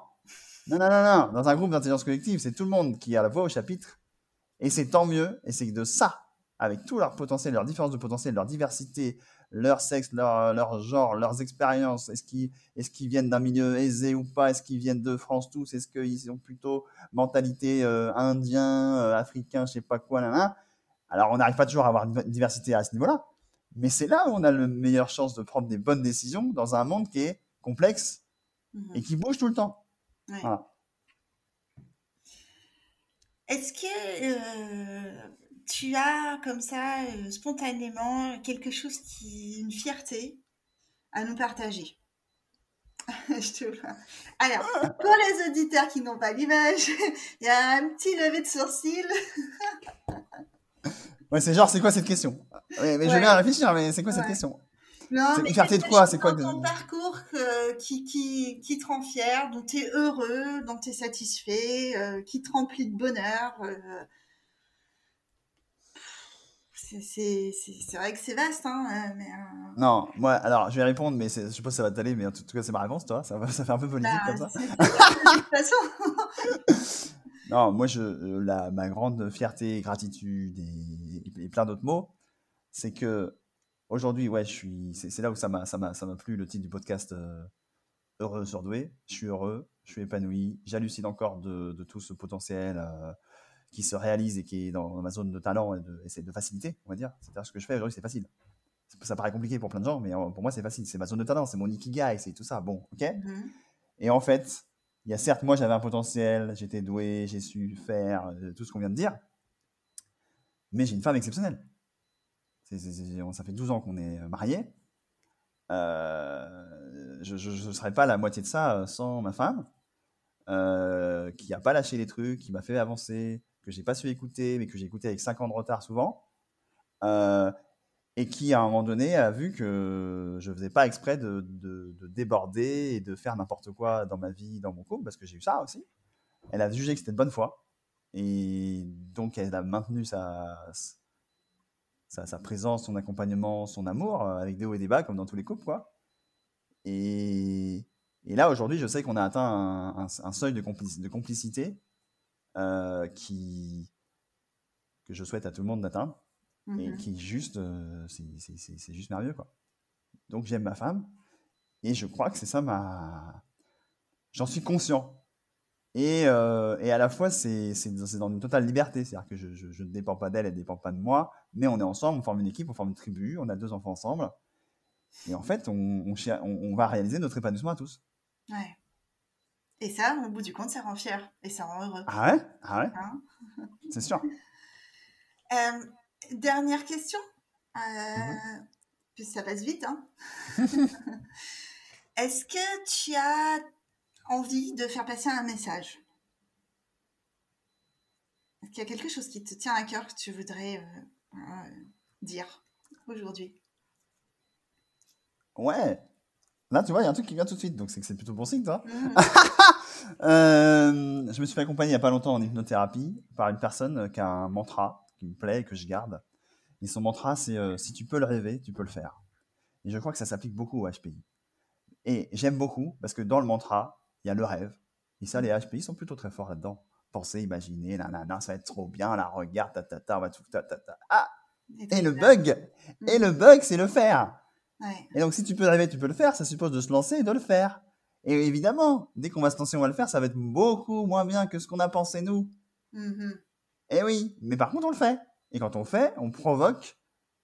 non, non, non, non. Dans un groupe d'intelligence collective, c'est tout le monde qui a la voix au chapitre et c'est tant mieux, et c'est de ça, avec tout leur potentiel, leur différence de potentiel, leur diversité, leur sexe, leur, leur genre, leurs expériences, est-ce qu'ils est qu'ils viennent d'un milieu aisé ou pas, est-ce qu'ils viennent de France tous, est-ce qu'ils ont plutôt mentalité euh, indien, euh, africain, je sais pas quoi, là, là. Alors on n'arrive pas toujours à avoir une diversité à ce niveau-là, mais c'est là où on a la meilleure chance de prendre des bonnes décisions dans un monde qui est complexe Mhm. et qui bouge tout le temps. Ouais. Voilà. Est-ce que euh, tu as comme ça euh, spontanément quelque chose qui une fierté à nous partager? [laughs] Je te vois. Alors, pour les auditeurs qui n'ont pas l'image, [laughs] il y a un petit lever de sourcil. [laughs] Ouais, c'est genre, c'est quoi cette question? Ouais, mais Je Ouais. vais bien réfléchir, mais c'est quoi cette question? Non, mais une fierté de quoi? C'est quoi ton parcours qui, qui, qui te rend fier, dont tu es heureux, dont tu es satisfait, euh, qui te remplit de bonheur euh. C'est vrai que c'est vaste, hein, euh, mais... euh, Non, moi, alors, je vais répondre, mais je sais pas si ça va t'aller, mais en tout cas, c'est ma réponse, toi. Ça, va- ça fait un peu politique bah, comme ça. de toute façon. [laughs] Non, moi, je, euh, la, ma grande fierté, gratitude et, et plein d'autres mots, c'est que aujourd'hui, ouais, je suis, c'est là où ça m'a, ça plu le titre du podcast euh, Heureux surdoué. Je suis heureux, je suis épanoui, j'hallucine encore de, de tout ce potentiel euh, qui se réalise et qui est dans ma zone de talent et de, et c'est de facilité, on va dire. C'est-à-dire ce que je fais aujourd'hui, c'est facile. Ça paraît compliqué pour plein de gens, mais euh, pour moi, c'est facile. C'est ma zone de talent, c'est mon ikigai, c'est tout ça. Bon, ok. Mhm. Et en fait, il y a certes, moi j'avais un potentiel, j'étais doué, j'ai su faire euh, tout ce qu'on vient de dire, mais j'ai une femme exceptionnelle. Ça fait 12 ans qu'on est mariés. Euh, je ne serais pas la moitié de ça euh, sans ma femme, euh, qui n'a pas lâché les trucs, qui m'a fait avancer, que j'ai pas su écouter, mais que j'ai écouté avec 5 ans de retard souvent. Euh, et qui à un moment donné a vu que je faisais pas exprès de, de- de déborder et de faire n'importe quoi dans ma vie, dans mon couple, parce que j'ai eu ça aussi. Elle a jugé que c'était de bonne foi, et donc elle a maintenu sa, sa, présence, son accompagnement, son amour, euh, avec des hauts et des bas, comme dans tous les couples, quoi. Et, et là, aujourd'hui, je sais qu'on a atteint un, seuil de, de complicité euh, qui, que je souhaite à tout le monde d'atteindre et Mhm. qui est juste, euh, c'est- juste merveilleux, quoi. Donc j'aime ma femme, et je crois que c'est ça ma... J'en suis conscient. Et, euh, et à la fois, c'est dans une totale liberté, c'est-à-dire que je, je- je ne dépends pas d'elle, elle ne dépend pas de moi, mais on est ensemble, on forme une équipe, on forme une tribu, on a deux enfants ensemble, et en fait, on, on- on va réaliser notre épanouissement à tous. Ouais. Et ça, au bout du compte, ça rend fier et ça rend heureux. Ah ouais? Ah ouais? Hein? [laughs] C'est sûr. [laughs] Euh, dernière question, euh, Mhm. puisque ça passe vite. Hein. [laughs] Est-ce que tu as envie de faire passer un message? Est-ce qu'il y a quelque chose qui te tient à cœur que tu voudrais euh, dire aujourd'hui? Ouais. Là, tu vois, il y a un truc qui vient tout de suite, donc c'est que c'est plutôt bon signe, toi. Mhm. [laughs] Euh, je me suis fait accompagner il n'y a pas longtemps en hypnothérapie par une personne euh, qui a un mantra qui me plaît et que je garde. Et son mantra, c'est euh, si tu peux le rêver, tu peux le faire. Et je crois que ça s'applique beaucoup au HPI. Et j'aime beaucoup parce que dans le mantra, il y a le rêve. Et ça, les HPI sont plutôt très forts là-dedans. Penser, imaginer, nanana, ça va être trop bien, la regarde, ta, ta, ta, on va tout, ta, ta, ta. Ah, et le bug, et le bug, c'est le faire. Ouais. Et donc, si tu peux rêver, tu peux le faire. Ça suppose de se lancer et de le faire. Et évidemment, dès qu'on va se lancer, on va le faire. Ça va être beaucoup moins bien que ce qu'on a pensé nous. Mhm. Eh oui, mais par contre, on le fait. Et quand on le fait, on provoque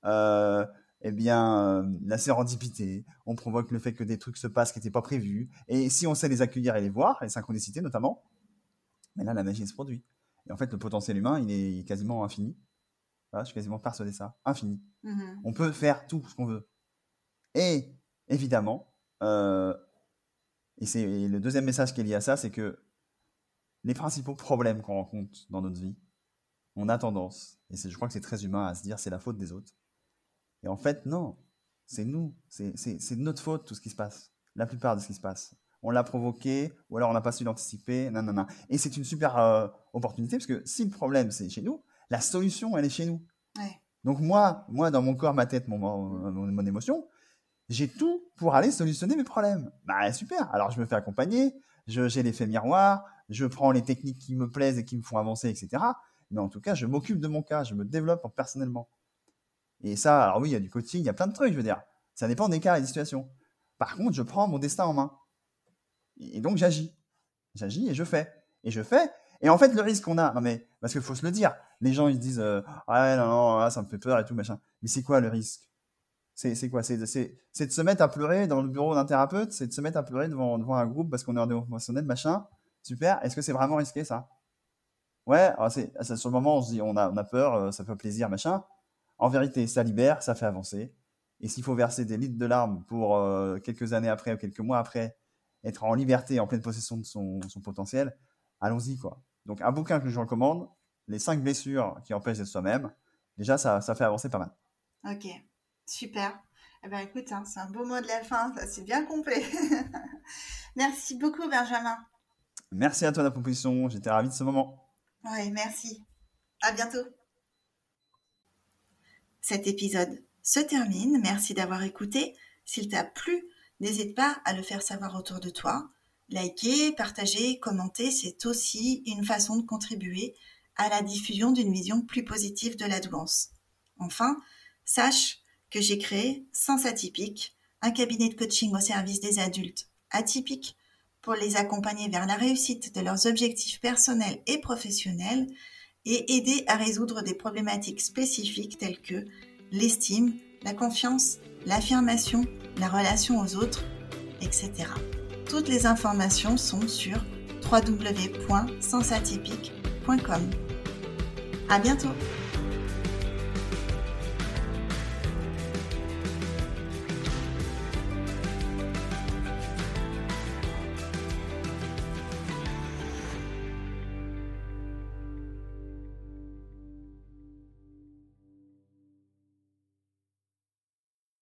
euh, eh bien, euh, la sérendipité. On provoque le fait que des trucs se passent qui n'étaient pas prévus. Et si on sait les accueillir et les voir, les synchronicités notamment, mais là, la magie se produit. Et en fait, le potentiel humain, il est quasiment infini. Voilà, je suis quasiment persuadé de ça. Infini. Mhm. On peut faire tout ce qu'on veut. Et évidemment, euh, et c'est le deuxième message qui est lié à ça, c'est que les principaux problèmes qu'on rencontre dans notre vie, on a tendance, et je crois que c'est très humain à se dire c'est la faute des autres. Et en fait, non, c'est nous, c'est notre faute tout ce qui se passe, la plupart de ce qui se passe. On l'a provoqué, ou alors on n'a pas su l'anticiper, non, non, non. Et c'est une super euh, opportunité, parce que si le problème c'est chez nous, la solution elle est chez nous. Ouais. Donc moi, moi dans mon corps, ma tête, mon- mon émotion, j'ai tout pour aller solutionner mes problèmes. Bah super. Alors je me fais accompagner, j'ai l'effet miroir, je prends les techniques qui me plaisent et qui me font avancer, etc. Mais en tout cas, je m'occupe de mon cas, je me développe personnellement. Et ça, alors oui, il y a du coaching, il y a plein de trucs, je veux dire. Ça dépend des cas et des situations. Par contre, je prends mon destin en main. Et donc j'agis. J'agis et je fais. Et je fais. Et en fait, le risque qu'on a, non mais, parce qu'il faut se le dire, les gens ils se disent, euh, ah non, non, là, ça me fait peur et tout, machin. Mais c'est quoi le risque? C'est quoi? C'est de, se mettre à pleurer dans le bureau d'un thérapeute? C'est de se mettre à pleurer devant, un groupe parce qu'on est en émotionnel, machin? Super. Est-ce que c'est vraiment risqué ça? Ouais, alors c'est, c'est- sur le moment on se dit on a, peur, euh, ça fait plaisir, machin. En vérité, ça libère, ça fait avancer. Et s'il faut verser des litres de larmes pour euh, quelques années après ou quelques mois après être en liberté, en pleine possession de son, potentiel, allons-y quoi. Donc un bouquin que je recommande, Les cinq blessures qui empêchent d'être soi-même, déjà ça, ça fait avancer pas mal. Ok, super. Eh ben, écoute, hein, c'est un beau mot de la fin, c'est bien complet. [laughs] merci beaucoup, Benjamin. Merci à toi, la proposition. J'étais ravi de ce moment. Oui, merci. À bientôt. Cet épisode se termine. Merci d'avoir écouté. S'il t'a plu, n'hésite pas à le faire savoir autour de toi. Liker, partager, commenter, c'est aussi une façon de contribuer à la diffusion d'une vision plus positive de la douance. Enfin, sache que j'ai créé Sens Atypique, un cabinet de coaching au service des adultes atypiques pour les accompagner vers la réussite de leurs objectifs personnels et professionnels et aider à résoudre des problématiques spécifiques telles que l'estime, la confiance, l'affirmation, la relation aux autres, etc. Toutes les informations sont sur www.sensatypique.com. À bientôt!